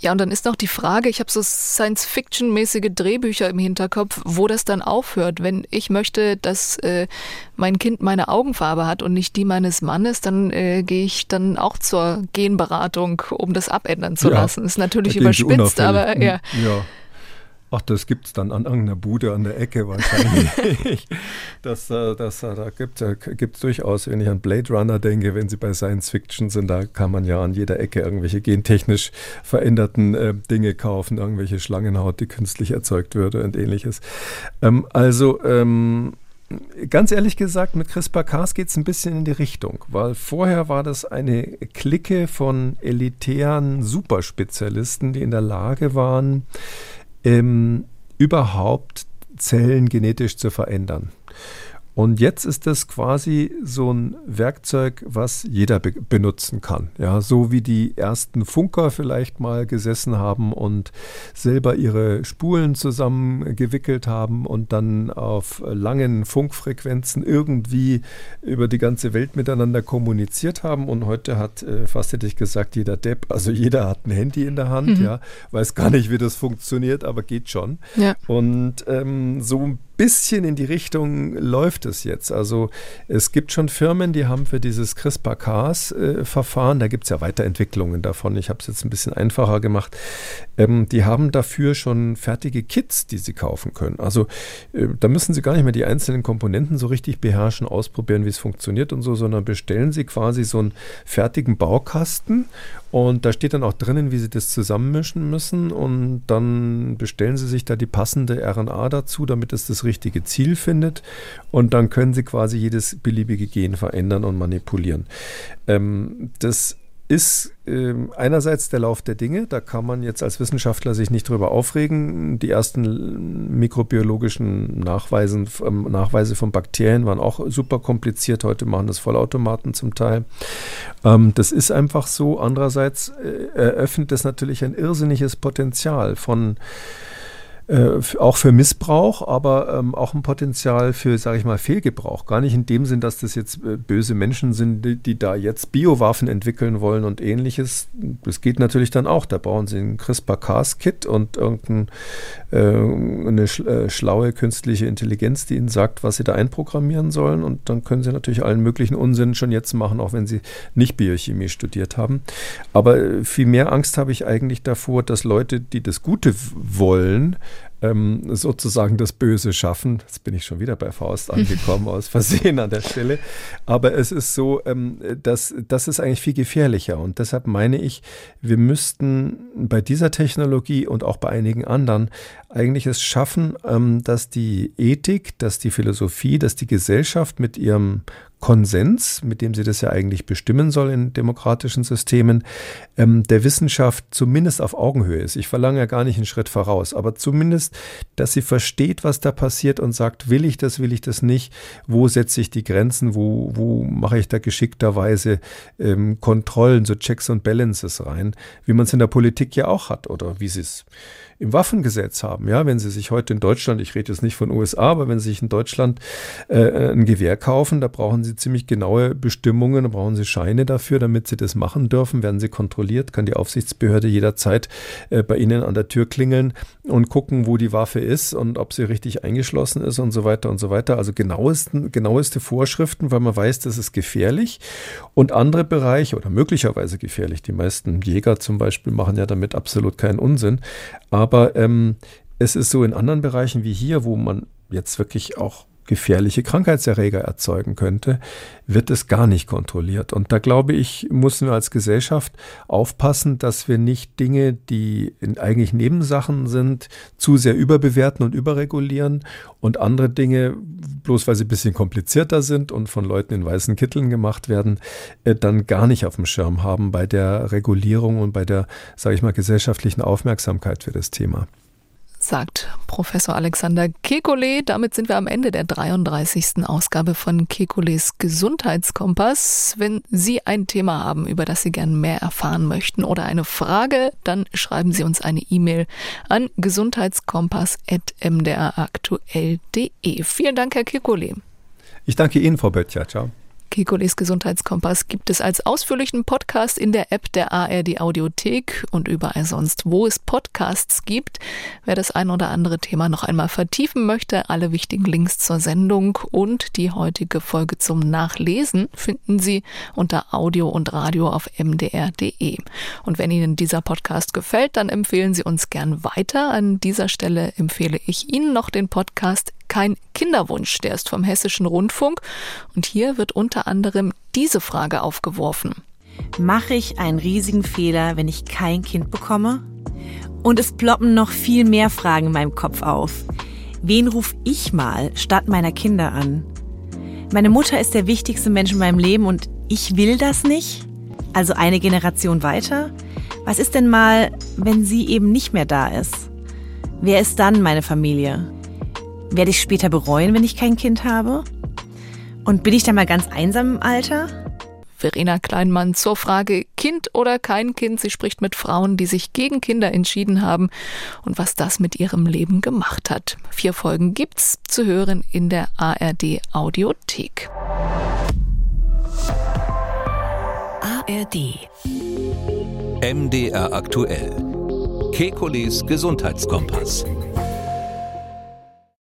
Ja, und dann ist noch die Frage, ich habe so Science-Fiction-mäßige Drehbücher im Hinterkopf, wo das dann aufhört. Wenn ich möchte, dass äh, mein Kind meine Augenfarbe hat und nicht die meines Mannes, dann äh, gehe ich dann auch zur Genberatung, um das abändern zu ja, lassen. Ist natürlich überspitzt, aber ja. ja. Ach, das gibt es dann an irgendeiner Bude an der Ecke wahrscheinlich. das, äh, das, äh, da gibt es durchaus, wenn ich an Blade Runner denke, wenn Sie bei Science Fiction sind, da kann man ja an jeder Ecke irgendwelche gentechnisch veränderten äh, Dinge kaufen, irgendwelche Schlangenhaut, die künstlich erzeugt würde und ähnliches. Ähm, also, ähm, ganz ehrlich gesagt, mit CRISPR-Cas geht es ein bisschen in die Richtung, weil vorher war das eine Clique von elitären Superspezialisten, die in der Lage waren, ähm, überhaupt Zellen genetisch zu verändern. Und jetzt ist das quasi so ein Werkzeug, was jeder be benutzen kann. Ja, so wie die ersten Funker vielleicht mal gesessen haben und selber ihre Spulen zusammengewickelt haben und dann auf langen Funkfrequenzen irgendwie über die ganze Welt miteinander kommuniziert haben. Und heute hat, äh, fast hätte ich gesagt, jeder Depp, also jeder hat ein Handy in der Hand, mhm. ja, weiß gar nicht, wie das funktioniert, aber geht schon. Ja. Und ähm, so ein bisschen in die Richtung läuft es jetzt. Also es gibt schon Firmen, die haben für dieses CRISPR-Cas-Verfahren, da gibt es ja Weiterentwicklungen davon, ich habe es jetzt ein bisschen einfacher gemacht, ähm, die haben dafür schon fertige Kits, die sie kaufen können. Also äh, da müssen sie gar nicht mehr die einzelnen Komponenten so richtig beherrschen, ausprobieren, wie es funktioniert und so, sondern bestellen sie quasi so einen fertigen Baukasten und da steht dann auch drinnen, wie sie das zusammenmischen müssen und dann bestellen sie sich da die passende RNA dazu, damit es das richtige Ziel findet und dann können sie quasi jedes beliebige Gen verändern und manipulieren. Ähm, das ist äh, einerseits der Lauf der Dinge. Da kann man jetzt als Wissenschaftler sich nicht drüber aufregen. Die ersten mikrobiologischen Nachweisen, äh, Nachweise von Bakterien waren auch super kompliziert. Heute machen das Vollautomaten zum Teil. Ähm, das ist einfach so. Andererseits äh, eröffnet das natürlich ein irrsinniges Potenzial von äh, auch für Missbrauch, aber ähm, auch ein Potenzial für, sage ich mal, Fehlgebrauch. Gar nicht in dem Sinn, dass das jetzt äh, böse Menschen sind, die, die, da jetzt Biowaffen entwickeln wollen und ähnliches. Das geht natürlich dann auch. Da brauchen sie ein CRISPR-Cas-Kit und irgendeine äh, sch äh, schlaue künstliche Intelligenz, die ihnen sagt, was sie da einprogrammieren sollen. Und dann können sie natürlich allen möglichen Unsinn schon jetzt machen, auch wenn sie nicht Biochemie studiert haben. Aber äh, viel mehr Angst habe ich eigentlich davor, dass Leute, die das Gute wollen, ähm, sozusagen das Böse schaffen. Jetzt bin ich schon wieder bei Faust angekommen aus Versehen an der Stelle. Aber es ist so, ähm, dass das ist eigentlich viel gefährlicher. Und deshalb meine ich, wir müssten bei dieser Technologie und auch bei einigen anderen eigentlich es schaffen, ähm, dass die Ethik, dass die Philosophie, dass die Gesellschaft mit ihrem Konsens, mit dem sie das ja eigentlich bestimmen soll in demokratischen Systemen, ähm, der Wissenschaft zumindest auf Augenhöhe ist. Ich verlange ja gar nicht einen Schritt voraus, aber zumindest, dass sie versteht, was da passiert und sagt, will ich das, will ich das nicht, wo setze ich die Grenzen, wo, wo mache ich da geschickterweise ähm, Kontrollen, so Checks und Balances rein, wie man es in der Politik ja auch hat oder wie sie es im Waffengesetz haben. Ja, wenn Sie sich heute in Deutschland, ich rede jetzt nicht von USA, aber wenn Sie sich in Deutschland äh, ein Gewehr kaufen, da brauchen Sie ziemlich genaue Bestimmungen, da brauchen Sie Scheine dafür, damit Sie das machen dürfen. Werden Sie kontrolliert, kann die Aufsichtsbehörde jederzeit äh, bei Ihnen an der Tür klingeln und gucken, wo die Waffe ist und ob sie richtig eingeschlossen ist und so weiter und so weiter. Also genauesten, genaueste Vorschriften, weil man weiß, das ist gefährlich. Und andere Bereiche oder möglicherweise gefährlich. Die meisten Jäger zum Beispiel machen ja damit absolut keinen Unsinn. Aber aber ähm, es ist so in anderen Bereichen wie hier, wo man jetzt wirklich auch gefährliche Krankheitserreger erzeugen könnte, wird es gar nicht kontrolliert. Und da glaube ich, müssen wir als Gesellschaft aufpassen, dass wir nicht Dinge, die eigentlich Nebensachen sind, zu sehr überbewerten und überregulieren und andere Dinge, bloß weil sie ein bisschen komplizierter sind und von Leuten in weißen Kitteln gemacht werden, äh, dann gar nicht auf dem Schirm haben bei der Regulierung und bei der, sage ich mal, gesellschaftlichen Aufmerksamkeit für das Thema sagt Professor Alexander Kekulé. Damit sind wir am Ende der 33. Ausgabe von Kekules Gesundheitskompass. Wenn Sie ein Thema haben, über das Sie gern mehr erfahren möchten oder eine Frage, dann schreiben Sie uns eine E-Mail an gesundheitskompass.mdraktuell.de. Vielen Dank, Herr Kekulé. Ich danke Ihnen, Frau Böttcher. Ciao. Kekules Gesundheitskompass gibt es als ausführlichen Podcast in der App der ARD Audiothek und überall sonst, wo es Podcasts gibt. Wer das ein oder andere Thema noch einmal vertiefen möchte, alle wichtigen Links zur Sendung und die heutige Folge zum Nachlesen finden Sie unter Audio und Radio auf mdr.de. Und wenn Ihnen dieser Podcast gefällt, dann empfehlen Sie uns gern weiter. An dieser Stelle empfehle ich Ihnen noch den Podcast kein Kinderwunsch. Der ist vom Hessischen Rundfunk. Und hier wird unter anderem diese Frage aufgeworfen. Mache ich einen riesigen Fehler, wenn ich kein Kind bekomme? Und es ploppen noch viel mehr Fragen in meinem Kopf auf. Wen ruf ich mal statt meiner Kinder an? Meine Mutter ist der wichtigste Mensch in meinem Leben und ich will das nicht? Also eine Generation weiter? Was ist denn mal, wenn sie eben nicht mehr da ist? Wer ist dann meine Familie? Werde ich später bereuen, wenn ich kein Kind habe? Und bin ich dann mal ganz einsam im Alter? Verena Kleinmann zur Frage Kind oder kein Kind. Sie spricht mit Frauen, die sich gegen Kinder entschieden haben und was das mit ihrem Leben gemacht hat. Vier Folgen gibt's zu hören in der ARD Audiothek. ARD MDR aktuell. Kekules Gesundheitskompass.